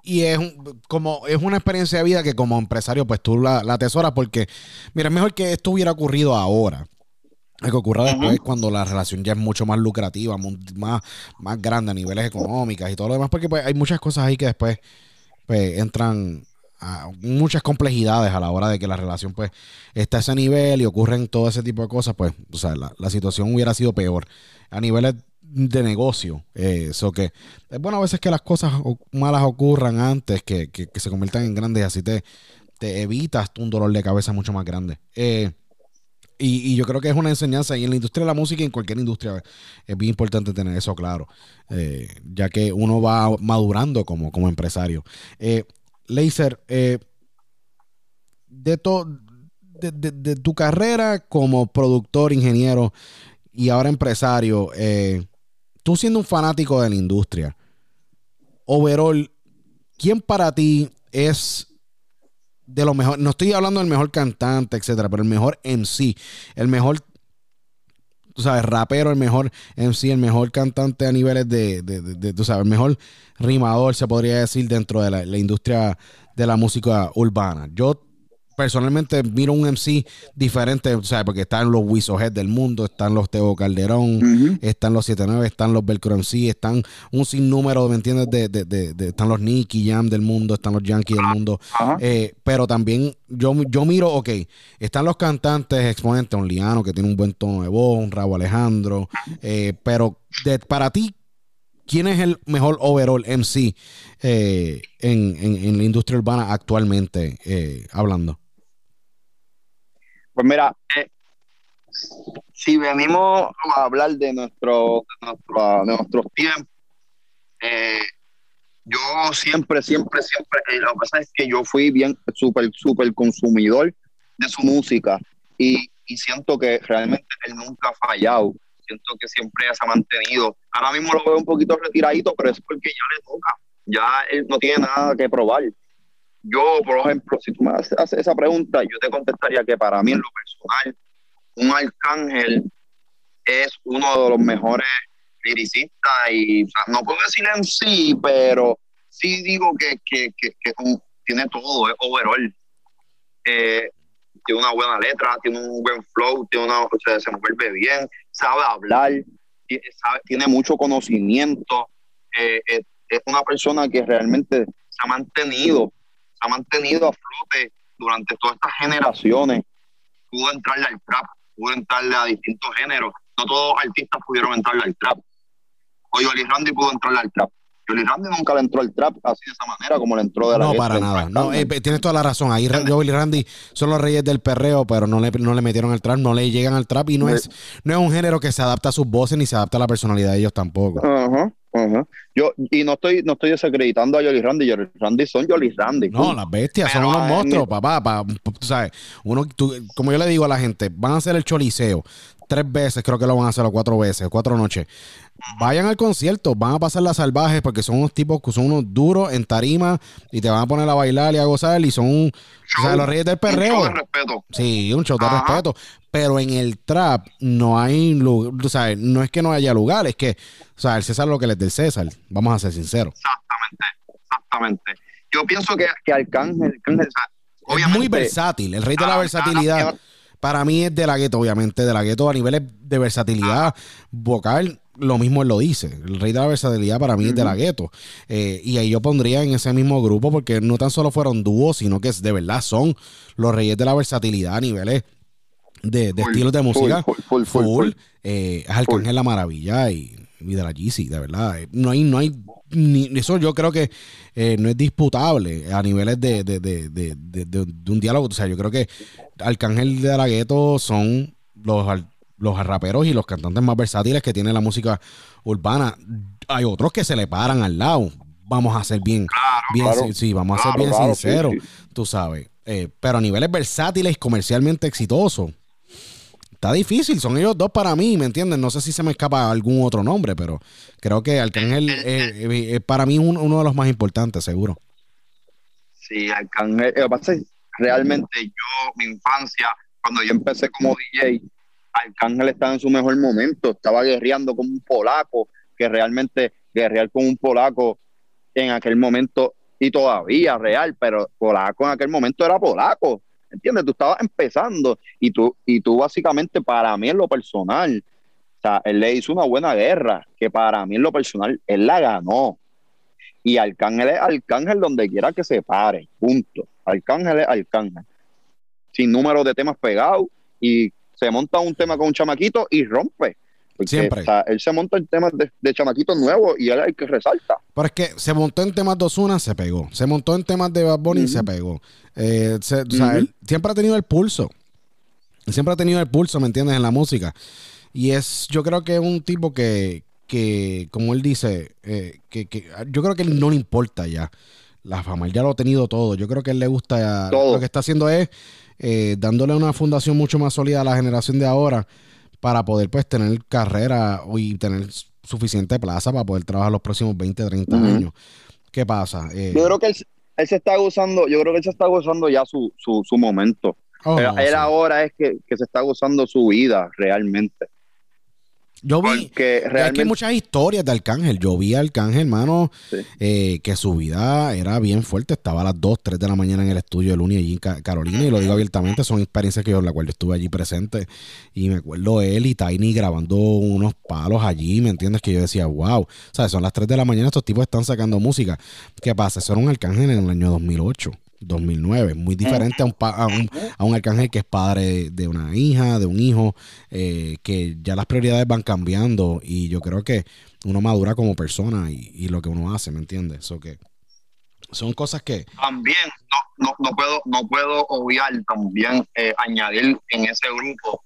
Y es un- como es una experiencia de vida que como empresario pues tú la, la atesoras porque mira, es mejor que esto hubiera ocurrido ahora. a Que ocurra después cuando la relación ya es mucho más lucrativa, más, más grande a niveles económicos y todo lo demás, porque pues hay muchas cosas ahí que después pues entran muchas complejidades a la hora de que la relación pues está a ese nivel y ocurren todo ese tipo de cosas, pues o sea, la, situación hubiera sido peor a niveles de negocio. Eso que es bueno a veces que las cosas malas ocurran antes que, que- se conviertan en grandes, así te, evitas un dolor de cabeza mucho más grande. Eh, y, yo creo que es una enseñanza y en la industria de la música y en cualquier industria es bien importante tener eso claro, eh, ya que uno va madurando como, como empresario. Laser, eh, de, to- de, de- de tu carrera como productor, ingeniero y ahora empresario, eh, tú siendo un fanático de la industria, overall, ¿quién para ti es de lo mejor? No estoy hablando del mejor cantante, etcétera, pero el mejor MC, el mejor, tú sabes, rapero, el mejor MC, el mejor cantante a niveles de, de- de- de- tú sabes, el mejor rimador, se podría decir, dentro de la, la industria de la música urbana. Yo personalmente miro un MC diferente, o sea, porque están los Wisohead del mundo, están los Teo Calderón, están los 79, están los Velcro MC, están un sinnúmero, ¿me entiendes? De, de- de- de- están los Nicky Jam del mundo, están los Yankees del mundo. Eh, pero también yo, yo miro, ok, están los cantantes exponentes, un Liano que tiene un buen tono de voz, un Rabo Alejandro, eh, pero de- para ti, ¿quién es el mejor overall MC eh, en, en- en la industria urbana actualmente eh, hablando? Pues mira, eh, si venimos a hablar de, nuestro, de, nuestro- de nuestros tiempos, eh, yo siempre, siempre, siempre, eh, lo que pasa es que yo fui bien súper, súper consumidor de su música y, y siento que realmente él nunca ha fallado. Siento que siempre se ha mantenido. Ahora mismo lo veo un poquito retiradito, pero es porque ya le toca. Ya él no tiene nada que probar. Yo, por ejemplo, si tú me haces esa pregunta, yo te contestaría que para mí, en lo personal, un arcángel es uno de los mejores liricistas y o sea, no puedo decir en sí, pero sí digo que, que, que, tiene todo, es overall. Eh, tiene una buena letra, tiene un buen flow, tiene una, se envuelve bien, sabe hablar, tiene, tiene mucho conocimiento, eh, eh, es una persona que realmente se ha mantenido, ha mantenido a flote durante todas estas generaciones. Pudo entrarle al trap, pudo entrarle a distintos géneros. No todos los artistas pudieron entrarle al trap. O Yoli Randy pudo entrarle al trap. Yoli Randy nunca le entró al trap así de esa manera como le entró de la No, para nada. No, eh, tienes toda la razón. Ahí Joel y Randy son los reyes del perreo, pero no le, no le metieron al trap, no le llegan al trap y no es, no es un género que se adapta a sus voces ni se adapta a la personalidad de ellos tampoco. Ajá, ajá. Yo, y no estoy, no estoy desacreditando a Yoli Randy. Yoli Randy son Yoli Randy. No, las bestias son unos monstruos, papá. pa- tú sabes, uno, tú- como yo le digo a la gente, van a hacer el choliseo tres veces, creo que lo van a hacer o cuatro veces, cuatro noches. Vayan al concierto, van a pasar las salvajes porque son unos tipos que son unos duros en tarima y te van a poner a bailar y a gozar y son un, o sea, los reyes del Un show perreo. de respeto. Sí, un show de Ajá. respeto. Pero en el trap no hay lugar, o sea, no es que no haya lugar, es que, o sea, el César lo que les del César, vamos a ser sinceros. Exactamente, exactamente. Yo pienso que, que Arcángel, Arcángel, o sea, Es obviamente, muy versátil, el rey de la versatilidad. Para mí es de la gueto, obviamente, de la gueto a niveles de versatilidad vocal. Lo mismo él lo dice. El rey de la versatilidad para mí es de la gueto. Eh, y ahí yo pondría en ese mismo grupo, porque no tan solo fueron dúos, sino que de verdad son los reyes de la versatilidad a niveles de, de Full, estilos de música. full, full, full. Eh, es Arcángel La Maravilla y, y de la Yeezy, de verdad. Eh, No hay, no hay, ni, eso yo creo que eh, no es disputable a niveles de, de, de, de, un diálogo. O sea, yo creo que Arcángel de la Gueto son los, los raperos y los cantantes más versátiles que tiene la música urbana. Hay otros que se le paran al lado. Vamos a ser bien, bien claro. sí, vamos a ser Claro, bien sí, sinceros, sí. tú sabes. Eh, pero a niveles versátiles y comercialmente exitosos, Está difícil, son ellos dos para mí, ¿me entiendes? No sé si se me escapa algún otro nombre, pero creo que Arcángel eh, eh, eh, para mí es un- uno de los más importantes, seguro. Sí, Arcángel. Lo que pasa es realmente yo, mi infancia, cuando yo empecé como DJ, Arcángel estaba en su mejor momento. Estaba guerreando como un polaco, que realmente guerrear con un polaco en aquel momento, y todavía real, pero polaco en aquel momento era polaco. ¿Entiendes? Tú estabas empezando y tú, y tú básicamente, para mí en lo personal, o sea, él le hizo una buena guerra, que para mí en lo personal, él la ganó. Y Arcángel es Arcángel donde quiera que se pare, punto. Arcángel es Arcángel. Sin número de temas pegados y se monta un tema con un chamaquito y rompe. Porque, Siempre. o sea, él se monta en temas de, de chamaquitos nuevos y él es el que resalta. Pero es que se montó en temas de Ozuna, se pegó. Se montó en temas de Bad Bunny, se pegó. Eh, se- o sea, él siempre ha tenido el pulso. Siempre ha tenido el pulso, ¿me entiendes? En la música. Y es, yo creo que es un tipo que, que como él dice, eh, que, que yo creo que él no le importa ya. La fama, él ya lo ha tenido todo. Yo creo que él le gusta. Todo. Lo que está haciendo es eh, dándole una fundación mucho más sólida a la generación de ahora para poder pues tener carrera y tener suficiente plaza para poder trabajar los próximos 20, 30 Ujú. años. ¿Qué pasa? Eh, Yo creo que él, él se está gozando, yo creo que él se está gozando ya su, su, su momento. oh, no, él sí. ahora es que, que se está gozando su vida realmente. Yo vi, Porque es que hay realmente muchas historias de Arcángel. Yo vi a Arcángel, hermano, Sí. eh, que su vida era bien fuerte. Estaba a las 2, 3 de la mañana en el estudio de Luni allí en Ca- Carolina. Y lo digo abiertamente, son experiencias que yo, la cual yo estuve allí presente. Y me acuerdo él y Tiny grabando unos palos allí, ¿me entiendes? Que yo decía, wow. O sea, son las 3 de la mañana, estos tipos están sacando música. ¿Qué pasa? Eso era un Arcángel en el año 2008. 2009, muy diferente a un, a un, a un arcángel que es padre de, una hija, de un hijo, eh, que ya las prioridades van cambiando y yo creo que uno madura como persona y, y lo que uno hace, ¿me entiendes? Eso que son cosas que también no, no, no puedo no puedo obviar también eh, añadir en ese grupo.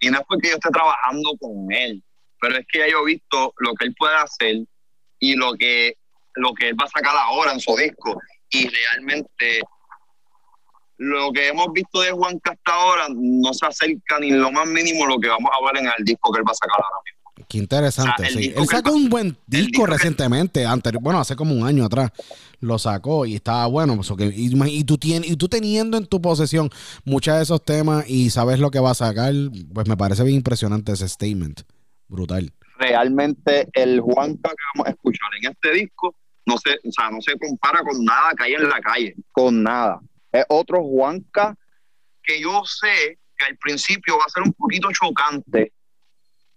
Y no es porque yo esté trabajando con él pero es que ya yo he visto lo que él puede hacer y lo que lo que él va a sacar ahora en su disco y realmente lo que hemos visto de Juan hasta ahora no se acerca ni lo más mínimo a lo que vamos a ver en el disco que él va a sacar ahora mismo. Qué interesante, O sea, el sí. Él sacó un buen disco disco que- recientemente, anterior, bueno, hace como un año atrás, lo sacó y estaba bueno. pues, y, y tú y tú teniendo en tu posesión muchos de esos temas y sabes lo que va a sacar, pues me parece bien impresionante ese statement. Brutal. realmente el Juanca que vamos a escuchar en este disco no se, o sea, no se compara con nada que hay en la calle, con nada. Es otro Juanca que yo sé que al principio va a ser un poquito chocante,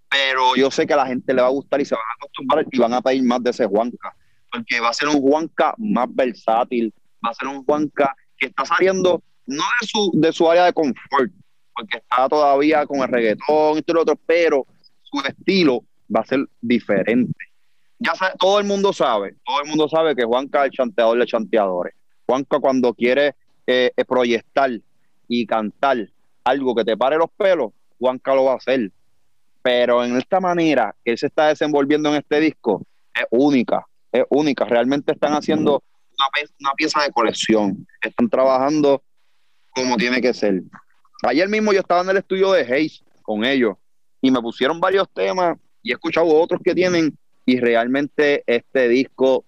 pero yo sé que a la gente le va a gustar y se van a acostumbrar y van a pedir más de ese Juanca, porque va a ser un Juanca más versátil, va a ser un Juanca que está saliendo no de su, de su área de confort, porque está todavía con el reggaetón y todo lo otro, pero su estilo va a ser diferente. Ya todo el mundo sabe, todo el mundo sabe que Juanca es el chanteador de chanteadores. Juanca cuando quiere eh, eh, proyectar y cantar algo que te pare los pelos, Juanca lo va a hacer. Pero en esta manera que él se está desenvolviendo en este disco, es única, es única. Realmente están haciendo una, una pieza de colección. Están trabajando como tiene que ser. Ayer mismo yo estaba en el estudio de Hayes con ellos y me pusieron varios temas y he escuchado otros que tienen y realmente este disco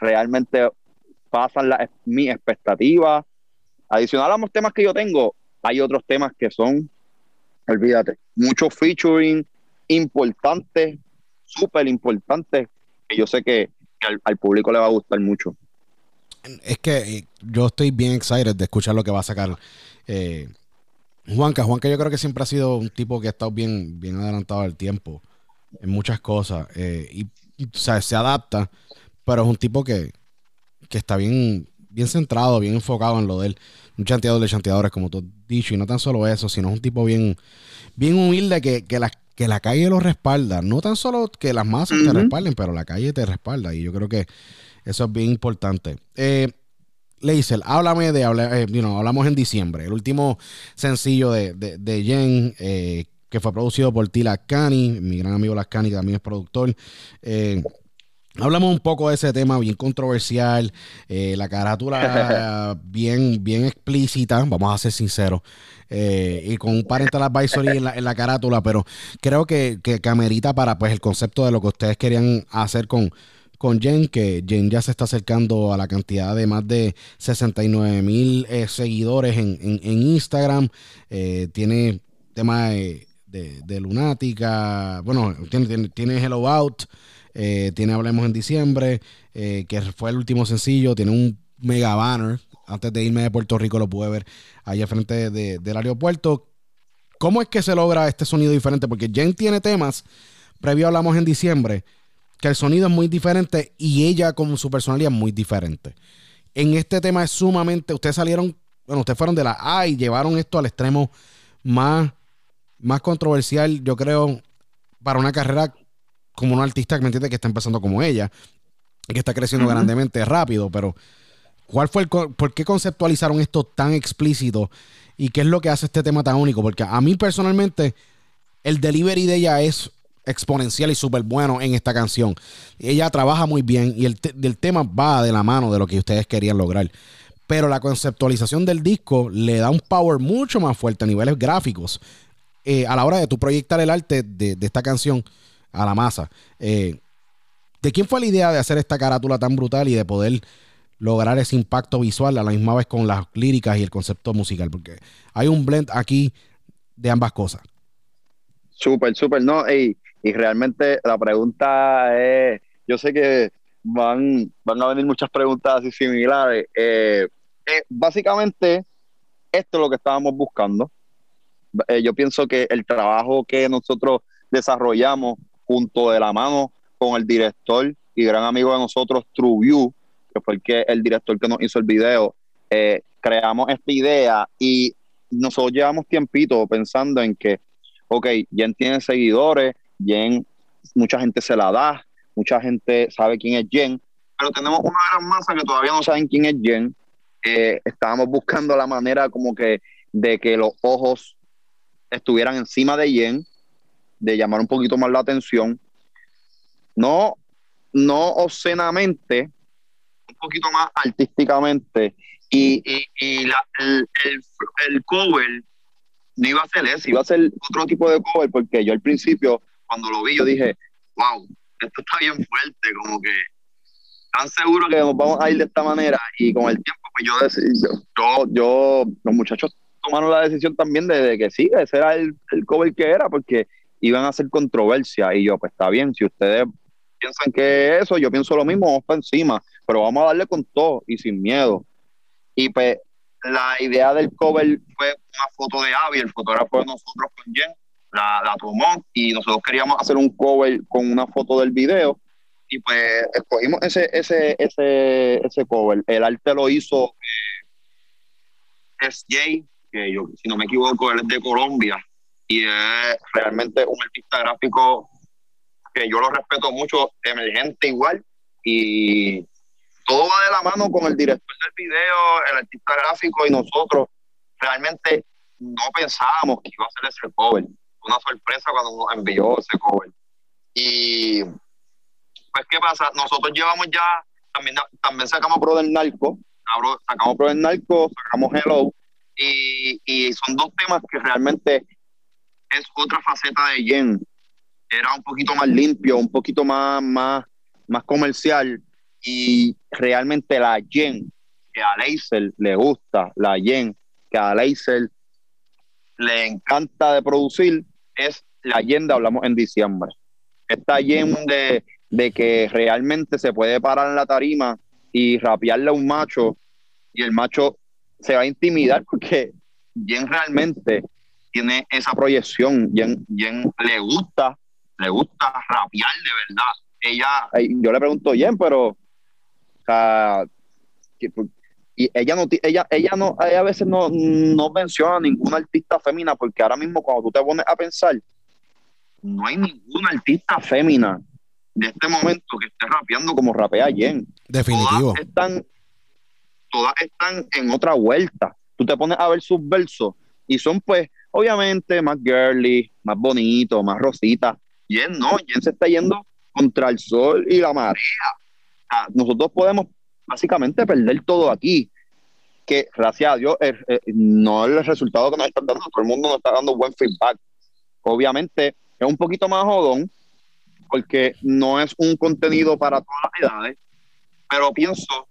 realmente pasan la, mi expectativa. Adicional a los temas que yo tengo, hay otros temas que son, olvídate, muchos featuring importantes, súper importantes, que yo sé que, al público le va a gustar mucho. Es que eh, yo estoy bien excited de escuchar lo que va a sacar eh, Juanca, Juanca yo creo que siempre ha sido un tipo que ha estado bien, bien adelantado al tiempo en muchas cosas eh, y, y, o sea, se adapta, pero es un tipo que, que está bien, bien centrado, bien enfocado en lo de él. Un chanteador de chanteadores, como tú has dicho, y no tan solo eso, sino es un tipo bien, bien humilde que, que, la, que la calle lo respalda. No tan solo que las masas te respalden, pero la calle te respalda. Y yo creo que eso es bien importante. Eh, Leisel, háblame de, habla- eh, you know, hablamos en diciembre, el último sencillo de, de, de Jen, eh, que fue producido por Tila Cani, mi gran amigo Lascani, que también es productor. Eh, hablamos un poco de ese tema bien controversial, eh, la carátula bien, bien explícita, vamos a ser sinceros. eh, y con un parental advisory en la, en la carátula, pero creo que, que, que amerita para pues el concepto de lo que ustedes querían hacer con, con Jen, que Jen ya se está acercando a la cantidad de más de 69 mil eh, seguidores en, en- en Instagram. Tiene tema de, de- Lunática, bueno, tiene, tiene, tiene Hello Out, eh, tiene Hablemos en diciembre, eh, que fue el último sencillo, tiene un mega banner. Antes de irme de Puerto Rico lo pude ver allá frente de- del aeropuerto. ¿Cómo es que se logra este sonido diferente? Porque Jen tiene temas, previo hablamos en diciembre, que el sonido es muy diferente y ella con su personalidad es muy diferente. En este tema es sumamente, ustedes salieron, bueno, ustedes fueron de la A y llevaron esto al extremo más, más controversial, yo creo, para una carrera como una artista que me entiende que está empezando como ella, y que está creciendo grandemente rápido, pero ¿cuál fue el, por qué conceptualizaron esto tan explícito y qué es lo que hace este tema tan único? Porque a mí personalmente el delivery de ella es exponencial y súper bueno en esta canción. Ella trabaja muy bien y el, te- del tema va de la mano de lo que ustedes querían lograr. Pero la conceptualización del disco le da un power mucho más fuerte a niveles gráficos eh, a la hora de tu proyectar el arte de, esta canción a la masa. Eh, ¿De quién fue la idea de hacer esta carátula tan brutal y de poder lograr ese impacto visual a la misma vez con las líricas y el concepto musical? Porque hay un blend aquí de ambas cosas. Súper, súper, no, y, y realmente la pregunta es, yo sé que van, van a venir muchas preguntas así similares. Eh, básicamente, esto es lo que estábamos buscando. Eh, yo pienso que el trabajo que nosotros desarrollamos junto de la mano con el director y gran amigo de nosotros, TrueView, que fue el, que, el director que nos hizo el video, eh, creamos esta idea y nosotros llevamos tiempito pensando en que ok, Jen tiene seguidores, Jen, mucha gente se la da, mucha gente sabe quién es Jen, pero tenemos una gran masa que todavía no saben quién es Jen. Estábamos buscando la manera como que de que los ojos estuvieran encima de Jen, de llamar un poquito más la atención. No, no obscenamente, un poquito más artísticamente. Y, y, y el, el, el cover no iba a ser ese, iba a ser otro tipo de cover, porque yo al principio, cuando lo vi, yo dije, wow, esto está bien fuerte, como que tan seguro que nos vamos a ir de esta manera. Y con el tiempo, pues yo, decidí- yo, yo los muchachos tomaron la decisión también de, que sí, ese era el, cover que era, porque iban a hacer controversia. Y yo, pues está bien, si ustedes piensan que eso, yo pienso lo mismo, vamos para encima, pero vamos a darle con todo y sin miedo. Y pues la idea del cover fue una foto de Abby, el fotógrafo de nosotros con Jen, la, la tomó y nosotros queríamos hacer un cover con una foto del video y pues escogimos ese, ese, ese, ese cover. El arte lo hizo eh, SJ, que yo, si no me equivoco, él es de Colombia y es realmente un artista gráfico que yo lo respeto mucho, emergente igual y todo va de la mano con el director del video, el artista gráfico y nosotros. Realmente no pensábamos que iba a ser ese cover. Una sorpresa cuando nos envió ese cover. Y pues, ¿qué pasa? Nosotros llevamos ya, también, también sacamos Pro del Narco, sacamos Pro del Narco, sacamos Hello, y, y son dos temas que realmente es otra faceta de Jen. Era un poquito más limpio, un poquito más, más, más comercial, y realmente la Jen que a Laser le gusta, la Jen que a Laser le encanta de producir, es la Jen de Hablamos en diciembre. Esta Jen de, de que realmente se puede parar en la tarima y rapearle a un macho y el macho se va a intimidar porque Jen realmente tiene esa proyección, Jen, Jen le gusta, le gusta rapear de verdad. Ella, yo le pregunto, Jen, pero, o sea, y ella no, ella, ella no, ella a veces no, no menciona a ninguna artista fémina, porque ahora mismo cuando tú te pones a pensar, no hay ninguna artista fémina de este momento que esté rapeando como rapea Jen Definitivo. todas están, todas están en otra vuelta. Tú te pones a ver sus versos y son pues obviamente más girly, más bonito, más rosita. Él no, Jen se está yendo contra el sol y la marea. Nosotros podemos básicamente perder todo aquí. Que gracias a Dios no es el resultado que nos están dando, todo el mundo nos está dando buen feedback. Obviamente es un poquito más jodón porque no es un contenido para todas las edades, pero pienso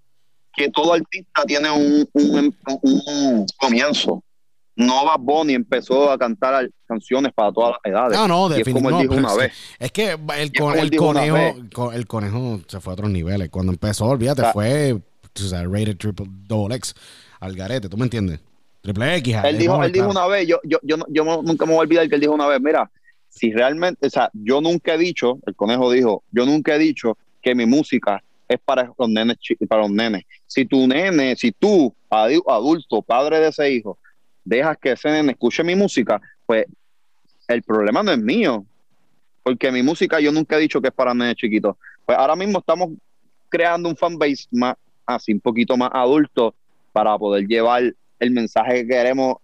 que todo artista tiene un, un- un comienzo. No Bad Bunny empezó a cantar canciones para todas las edades. No, no, y es como él definitivamente. dijo una vez. Es que el, con- el conejo, el conejo se fue a otros niveles. Cuando empezó, olvídate, O sea, fue o sea, rated triple double X al garete, ¿tú me entiendes? Triple X. Él dijo, él dijo una vez, yo, yo, yo, yo nunca me voy a olvidar que él dijo una vez, mira, si realmente, o sea, yo nunca he dicho, el conejo dijo, yo nunca he dicho que mi música es para los nenes, para los nenes. Si tu nene, si tú, adu- adulto, padre de ese hijo, dejas que ese nene escuche mi música, pues el problema no es mío, porque mi música yo nunca he dicho que es para nenes chiquitos. Pues ahora mismo estamos creando un fanbase más así, un poquito más adulto para poder llevar el mensaje que queremos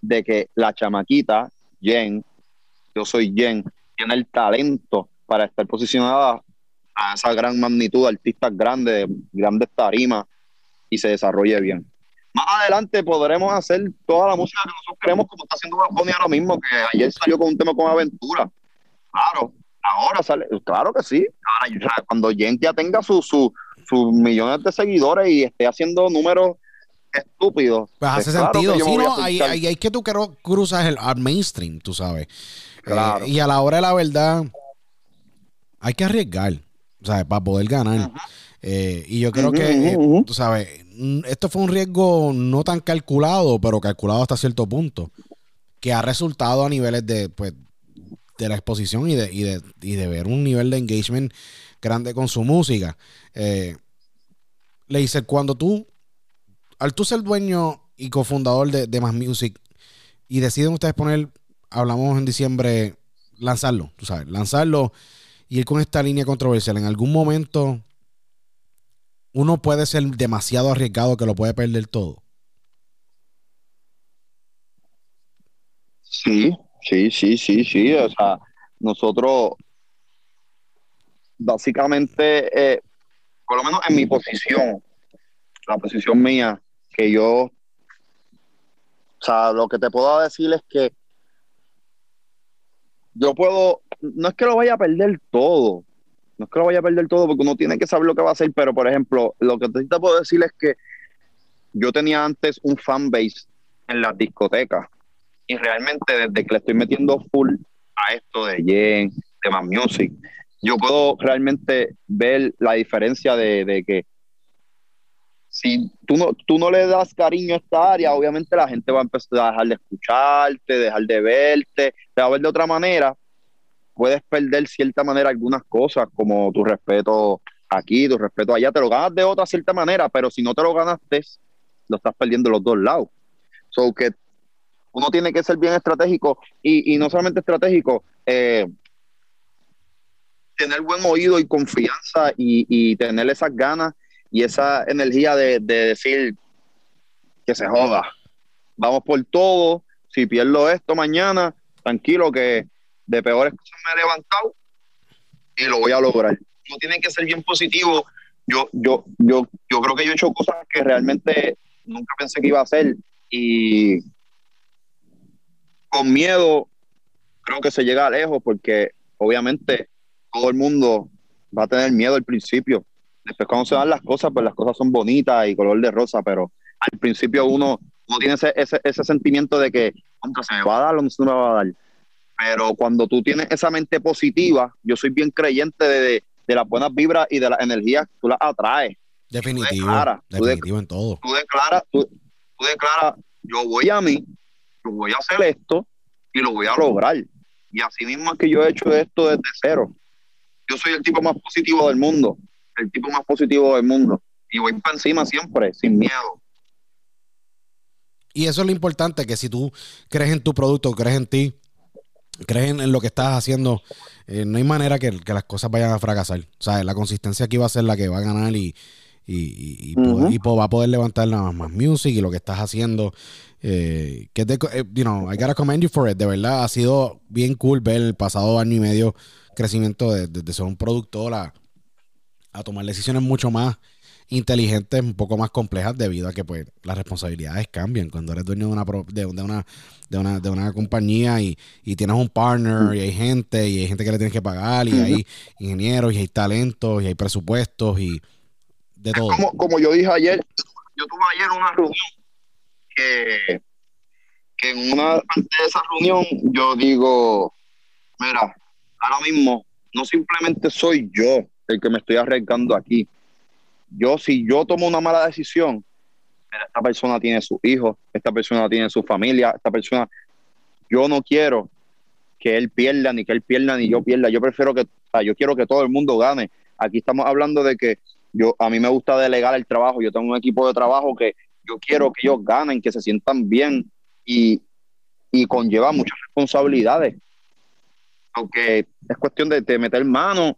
de que la chamaquita, Jen, yo soy Jen, tiene el talento para estar posicionada a esa gran magnitud de artistas grandes, de grandes tarimas y se desarrolle bien. Más adelante podremos hacer toda la música que nosotros queremos, como está haciendo Bunny ahora mismo, que ayer salió con un tema con Aventura. Claro, ahora sale, claro que sí. Ahora, cuando Jen ya tenga sus su, millones de seguidores y esté haciendo números estúpidos. Pues pues hace claro que sentido. Sí, no, ahí, ahí hay que tú cru- cruzas el al mainstream, tú sabes. Claro. Eh, y a la hora de la verdad, hay que arriesgar, ¿sabes? Para poder ganar. Eh, y yo creo que, eh, tú sabes, mm, esto fue un riesgo no tan calculado, pero calculado hasta cierto punto, que ha resultado a niveles de, pues, de la exposición y de, y de, y de ver un nivel de engagement grande con su música. Eh, le dice, cuando tú, al tú ser dueño y cofundador de, de Más Music y deciden ustedes poner, hablamos en diciembre, lanzarlo, tú sabes, lanzarlo ir con esta línea controversial, en algún momento uno puede ser demasiado arriesgado que lo puede perder todo. Sí, sí, sí, sí, sí. O sea, nosotros básicamente, eh, por lo menos en mi posición, la posición mía, que yo, o sea, lo que te puedo decir es que yo puedo, no es que lo vaya a perder todo, no es que lo vaya a perder todo, porque uno tiene que saber lo que va a hacer, pero por ejemplo, lo que te puedo decir es que yo tenía antes un fanbase en las discotecas y realmente desde que le estoy metiendo full a esto de Jen, de Más Music, yo puedo realmente ver la diferencia de, de que si tú no, tú no le das cariño a esta área, obviamente la gente va a empezar a dejar de escucharte, dejar de verte, te va a ver de otra manera. Puedes perder cierta manera algunas cosas, como tu respeto aquí, tu respeto allá, te lo ganas de otra cierta manera, pero si no te lo ganaste, lo estás perdiendo los dos lados. So que uno tiene que ser bien estratégico y, y no solamente estratégico, eh, tener buen oído y confianza y, y tener esas ganas y esa energía de, de decir que se joda. Vamos por todo. Si pierdo esto mañana, tranquilo que de peores cosas me he levantado y lo voy a lograr. Uno tiene que ser bien positivo. Yo, yo, yo, yo creo que yo he hecho cosas que realmente nunca pensé que iba a hacer y con miedo creo que se llega lejos porque obviamente todo el mundo va a tener miedo al principio. Después cuando se dan las cosas, pues las cosas son bonitas y color de rosa, pero al principio uno, uno tiene ese, ese, ese sentimiento de que, contra, se me va a dar o no se me va a dar. Pero cuando tú tienes esa mente positiva, yo soy bien creyente de, de, de las buenas vibras y de las energías, tú las atraes. Definitivo. declaras, tú de- en todo. Tú declaras, tú, tú declaras, yo voy a mí, yo voy a hacer esto y lo voy a lograr. Y así mismo es que yo he hecho esto desde cero. Yo soy el tipo más positivo del mundo, el tipo más positivo del mundo. Y voy para encima siempre, sin miedo. Y eso es lo importante, que si tú crees en tu producto, crees en ti, crees en, en lo que estás haciendo, eh, no hay manera que, que las cosas vayan a fracasar. O sea, la consistencia aquí va a ser la que va a ganar y, y, y- va a poder levantar nada más music y lo que estás haciendo. eh, que te, eh, you know, I gotta commend you for it. De verdad, ha sido bien cool ver el pasado año y medio crecimiento de, de- de ser un productor a, a tomar decisiones mucho más inteligentes, un poco más complejas debido a que pues las responsabilidades cambian cuando eres dueño de una de, una de una, de una compañía y, y tienes un partner y hay gente y hay gente que le tienes que pagar y hay ingenieros y hay talentos y hay presupuestos y de todo. Como, como yo dije ayer, yo tuve ayer una reunión que, que en una parte de esa reunión yo digo, mira, ahora mismo no simplemente soy yo el que me estoy arriesgando aquí. Yo, si yo tomo una mala decisión, esta persona tiene sus hijos, esta persona tiene su familia, esta persona, yo no quiero que él pierda, ni que él pierda, ni yo pierda. Yo prefiero que, o sea, yo quiero que todo el mundo gane. Aquí estamos hablando de que yo, a mí me gusta delegar el trabajo. Yo tengo un equipo de trabajo que yo quiero que ellos ganen, que se sientan bien y, y conlleva muchas responsabilidades. Aunque es cuestión de, de meter mano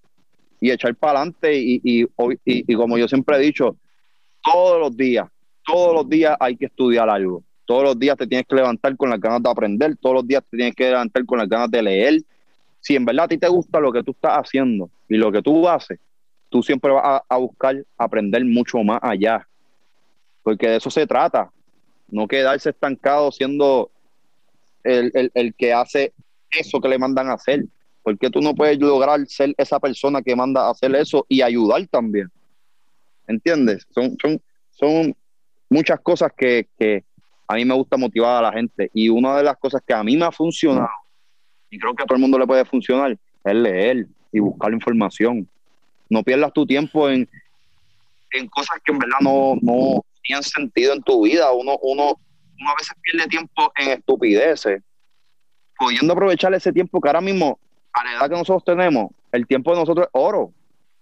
y echar para adelante y, y, y- como yo siempre he dicho, todos los días, todos los días hay que estudiar algo. Todos los días te tienes que levantar con las ganas de aprender, todos los días te tienes que levantar con las ganas de leer. Si en verdad a ti te gusta lo que tú estás haciendo y lo que tú haces, tú siempre vas a, a buscar aprender mucho más allá. Porque de eso se trata. No quedarse estancado siendo el, el- el que hace eso que le mandan a hacer. Porque tú no puedes lograr ser esa persona que manda a hacer eso y ayudar también. ¿Entiendes? Son, son, son muchas cosas que, que a mí me gusta motivar a la gente. Y una de las cosas que a mí me ha funcionado, y creo que a todo el mundo le puede funcionar, es leer y buscar información. No pierdas tu tiempo en, en cosas que en verdad no, no tienen sentido en tu vida. Uno, uno, uno a veces pierde tiempo en estupideces, pudiendo aprovechar ese tiempo que ahora mismo, a la edad que nosotros tenemos, el tiempo de nosotros es oro.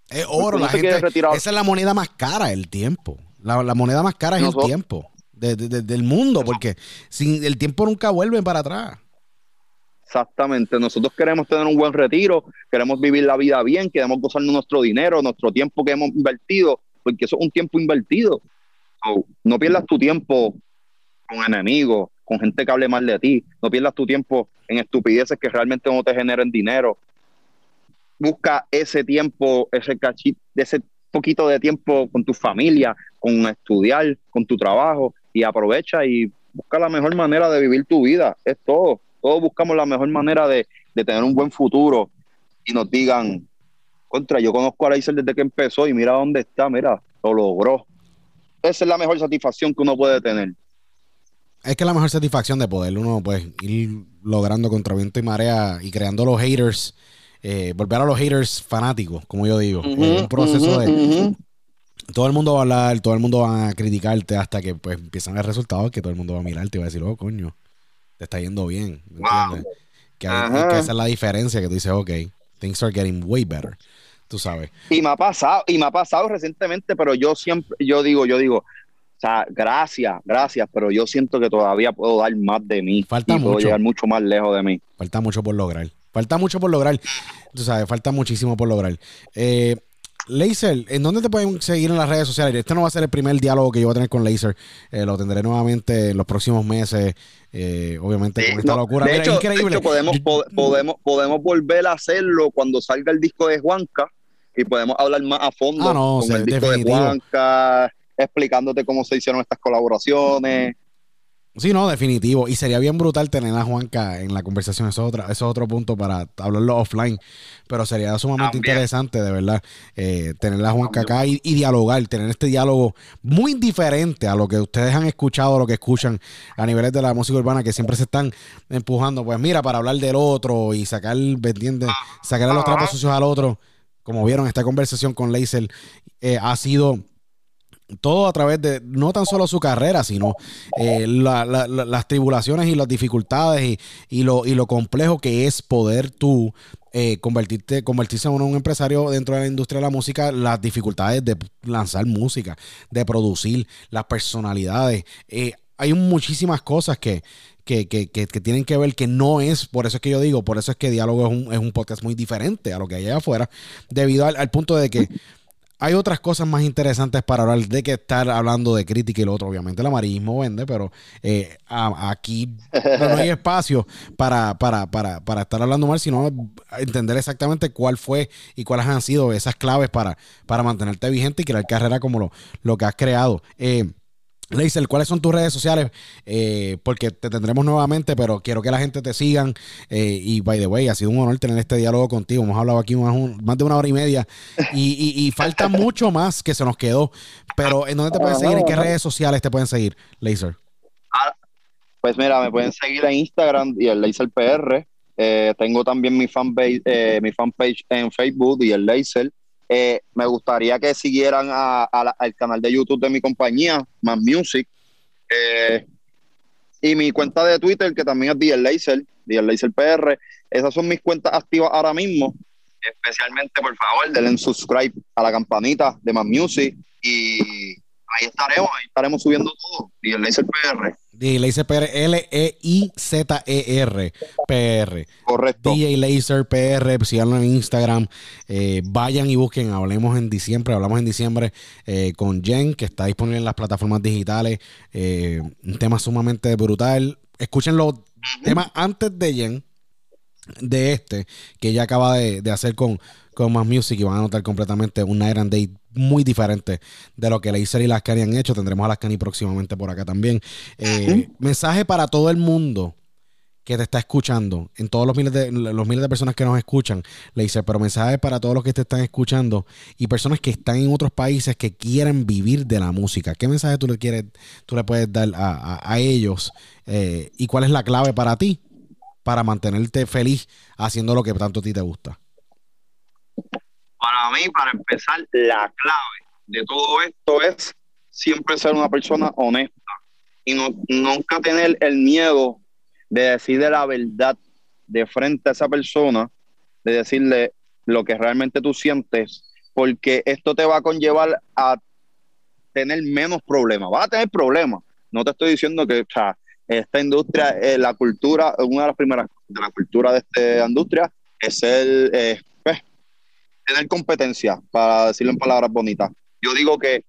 Es oro, la gente. Esa es la moneda más cara, el tiempo. La, la moneda más cara es Nosotros- el tiempo de- de- de- del mundo, porque sin el tiempo nunca vuelve para atrás. Exactamente, nosotros queremos tener un buen retiro, queremos vivir la vida bien, queremos gozarnos nuestro dinero, nuestro tiempo que hemos invertido, porque eso es un tiempo invertido. No pierdas tu tiempo con enemigos, con gente que hable mal de ti, no pierdas tu tiempo en estupideces que realmente no te generen dinero. Busca ese tiempo, ese cachito, ese poquito de tiempo con tu familia, con estudiar, con tu trabajo y aprovecha y busca la mejor manera de vivir tu vida. Es todo. Todos buscamos la mejor manera de, de tener un buen futuro y nos digan, contra, yo conozco a Leiser desde que empezó y mira dónde está, mira, lo logró. Esa es la mejor satisfacción que uno puede tener. Es que la mejor satisfacción de poder uno pues ir logrando contra viento y marea y creando los haters, eh, volver a los haters fanáticos, como yo digo. Es un proceso de Ujú. todo el mundo va a hablar, todo el mundo va a criticarte hasta que pues empiezan el resultado que todo el mundo va a mirarte y va a decir, oh coño, te está yendo bien. ¿me Wow. Que, hay- que esa es la diferencia que tú dices, ok, things are getting way better. Tú sabes. Y me ha pasado, y me ha pasado recientemente, pero yo siempre, yo digo, yo digo, o sea, gracias, gracias, pero yo siento que todavía puedo dar más de mí. Falta y puedo mucho. llegar mucho más lejos de mí. Falta mucho por lograr. Falta mucho por lograr. Tú sabes, falta muchísimo por lograr. Eh, Laser, ¿en dónde te pueden seguir en las redes sociales? Este no va a ser el primer diálogo que yo voy a tener con Laser. Eh, lo tendré nuevamente en los próximos meses. Eh, obviamente con esta no, locura. de, Mira, hecho, de increíble. hecho, podemos, podemos, podemos volver a hacerlo cuando salga el disco de Juanca y podemos hablar más a fondo Ah, no, con el disco definitivo. de Juanca, explicándote cómo se hicieron estas colaboraciones. Sí, no, definitivo. Y sería bien brutal tener a Juanca en la conversación. Eso es, otra, eso es otro punto para hablarlo offline. Pero sería sumamente También. interesante, de verdad, eh, tener a Juanca acá y, y dialogar, tener este diálogo muy diferente a lo que ustedes han escuchado, a lo que escuchan a niveles de la música urbana, que siempre se están empujando. Pues mira, para hablar del otro y sacar, ¿me entiendes? Sacar a los trapos sucios al otro. Como vieron, esta conversación con Laser eh, ha sido todo a través de no tan solo su carrera, sino eh, la- la- la- las tribulaciones y las dificultades y, lo, y lo complejo que es poder tú eh, convertirte, convertirse en un empresario dentro de la industria de la música, las dificultades de lanzar música, de producir, las personalidades. eh, hay muchísimas cosas que, que, que, que- que tienen que ver que no es, por eso es que yo digo, por eso es que Diálogo es un, es un podcast muy diferente a lo que hay allá afuera, debido al, al punto de que hay otras cosas más interesantes para hablar de que estar hablando de crítica y lo otro. Obviamente el amarillismo vende, pero eh, a- aquí no, no hay espacio para, para, para, para estar hablando mal, sino entender exactamente cuál fue y cuáles han sido esas claves para, para mantenerte vigente y crear carrera como lo, lo que has creado. Eh, Leisel, ¿cuáles son tus redes sociales? Eh, porque te tendremos nuevamente, pero quiero que la gente te sigan. Eh, y by the way, ha sido un honor tener este diálogo contigo. Hemos hablado aquí más, un- más de una hora y media y, y- y falta mucho más que se nos quedó. Pero ¿en dónde te pueden seguir? ¿En qué redes sociales te pueden seguir, Laser? Pues mira, me pueden seguir en Instagram y el Laser PR. Eh, tengo también mi fanpage, mi fanpage en Facebook y el Laser. Eh, me gustaría que siguieran a- la- al canal de YouTube de mi compañía, Más Music. Eh, y mi cuenta de Twitter, que también es DL Laser, DL Laser PR. Esas son mis cuentas activas ahora mismo. Especialmente, por favor, denle en subscribe a la campanita de Más Music. Y ahí estaremos, ahí estaremos subiendo todo. DL Laser PR. DJ Laser PR, L-E-I-Z-E-R, PR. Correcto. DJ Laser PR, síganlo en Instagram. Eh, vayan y busquen Hablemos en diciembre. Hablamos en diciembre eh, con Jen, que está disponible en las plataformas digitales. Eh, un tema sumamente brutal. Escuchen los temas antes de Jen, de este, que ella acaba de, de hacer con, con Más Music y van a notar completamente un Night and Day muy diferente de lo que Laser y Lascani han hecho. Tendremos a Lascani próximamente por acá también. Eh, Mensaje para todo el mundo que te está escuchando, en todos los miles de los miles de personas que nos escuchan, le dice, pero mensaje para todos los que te están escuchando y personas que están en otros países que quieren vivir de la música. ¿Qué mensaje tú le quieres, tú le puedes dar a, a- a ellos? Eh, ¿Y cuál es la clave para ti para mantenerte feliz haciendo lo que tanto a ti te gusta? Para mí, para empezar, la clave de todo esto es siempre ser una persona honesta y no, nunca tener el miedo de decirle la verdad de frente a esa persona, de decirle lo que realmente tú sientes, porque esto te va a conllevar a tener menos problemas. Vas a tener problemas. No te estoy diciendo que esta industria, eh, la cultura, una de las primeras de la cultura de esta industria es el, tener competencia, para decirlo en palabras bonitas. Yo digo que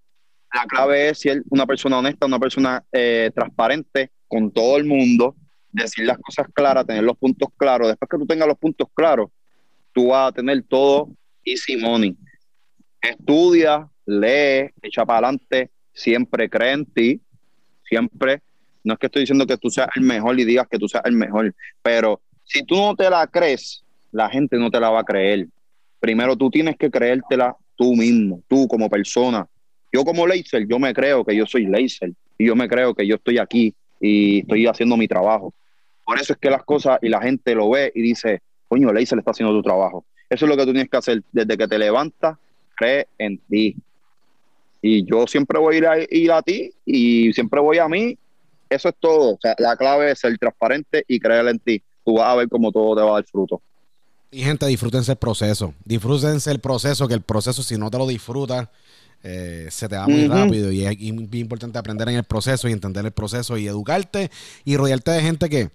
la clave es ser una persona honesta, una persona eh, transparente con todo el mundo, decir las cosas claras, tener los puntos claros. Después que tú tengas los puntos claros, tú vas a tener todo easy money. Estudia, lee, echa para adelante, siempre cree en ti, siempre. No es que estoy diciendo que tú seas el mejor y digas que tú seas el mejor, pero si tú no te la crees, la gente no te la va a creer. Primero tú tienes que creértela tú mismo, tú como persona. Yo como Laser, yo me creo que yo soy Laser y yo me creo que yo estoy aquí y estoy haciendo mi trabajo. Por eso es que las cosas y la gente lo ve y dice, coño, Laser está haciendo tu trabajo. Eso es lo que tú tienes que hacer. Desde que te levantas, cree en ti. Y yo siempre voy a ir a, ir a ti y siempre voy a mí. Eso es todo. O sea, la clave es ser transparente y creer en ti. Tú vas a ver cómo todo te va a dar fruto. Y gente, disfrútense el proceso. Disfrútense el proceso, que el proceso, si no te lo disfrutas, eh, se te va muy rápido. Y es bien importante aprender en el proceso y entender el proceso y educarte y rodearte de gente que,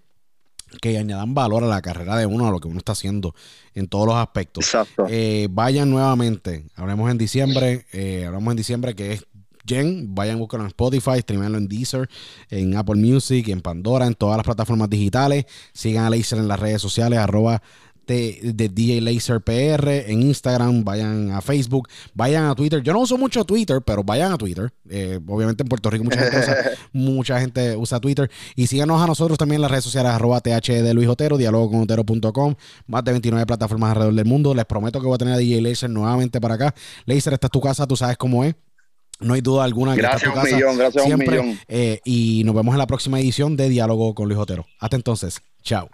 que añadan valor a la carrera de uno, a lo que uno está haciendo en todos los aspectos. Exacto. Eh, vayan nuevamente. Hablemos en diciembre. eh, hablamos en diciembre que es Jen. Vayan, búsquenlo en Spotify, streamenlo en Deezer, en Apple Music, en Pandora, en todas las plataformas digitales. Sigan a Laser en las redes sociales, arroba de, de DJ Laser PR en Instagram, vayan a Facebook, vayan a Twitter. Yo no uso mucho Twitter, pero vayan a Twitter. Eh, obviamente en Puerto Rico mucha gente, usa, mucha gente usa Twitter. Y síganos a nosotros también en las redes sociales, arroba TH de Luis Otero, diálogo con Otero.com, más de 29 plataformas alrededor del mundo. Les prometo que voy a tener a DJ Laser nuevamente para acá. Laser, esta es tu casa, tú sabes cómo es. No hay duda alguna que esta es Gracias tu un casa millón, gracias un siempre. millón. Eh, y nos vemos en la próxima edición de Diálogo con Luis Otero. Hasta entonces, chao.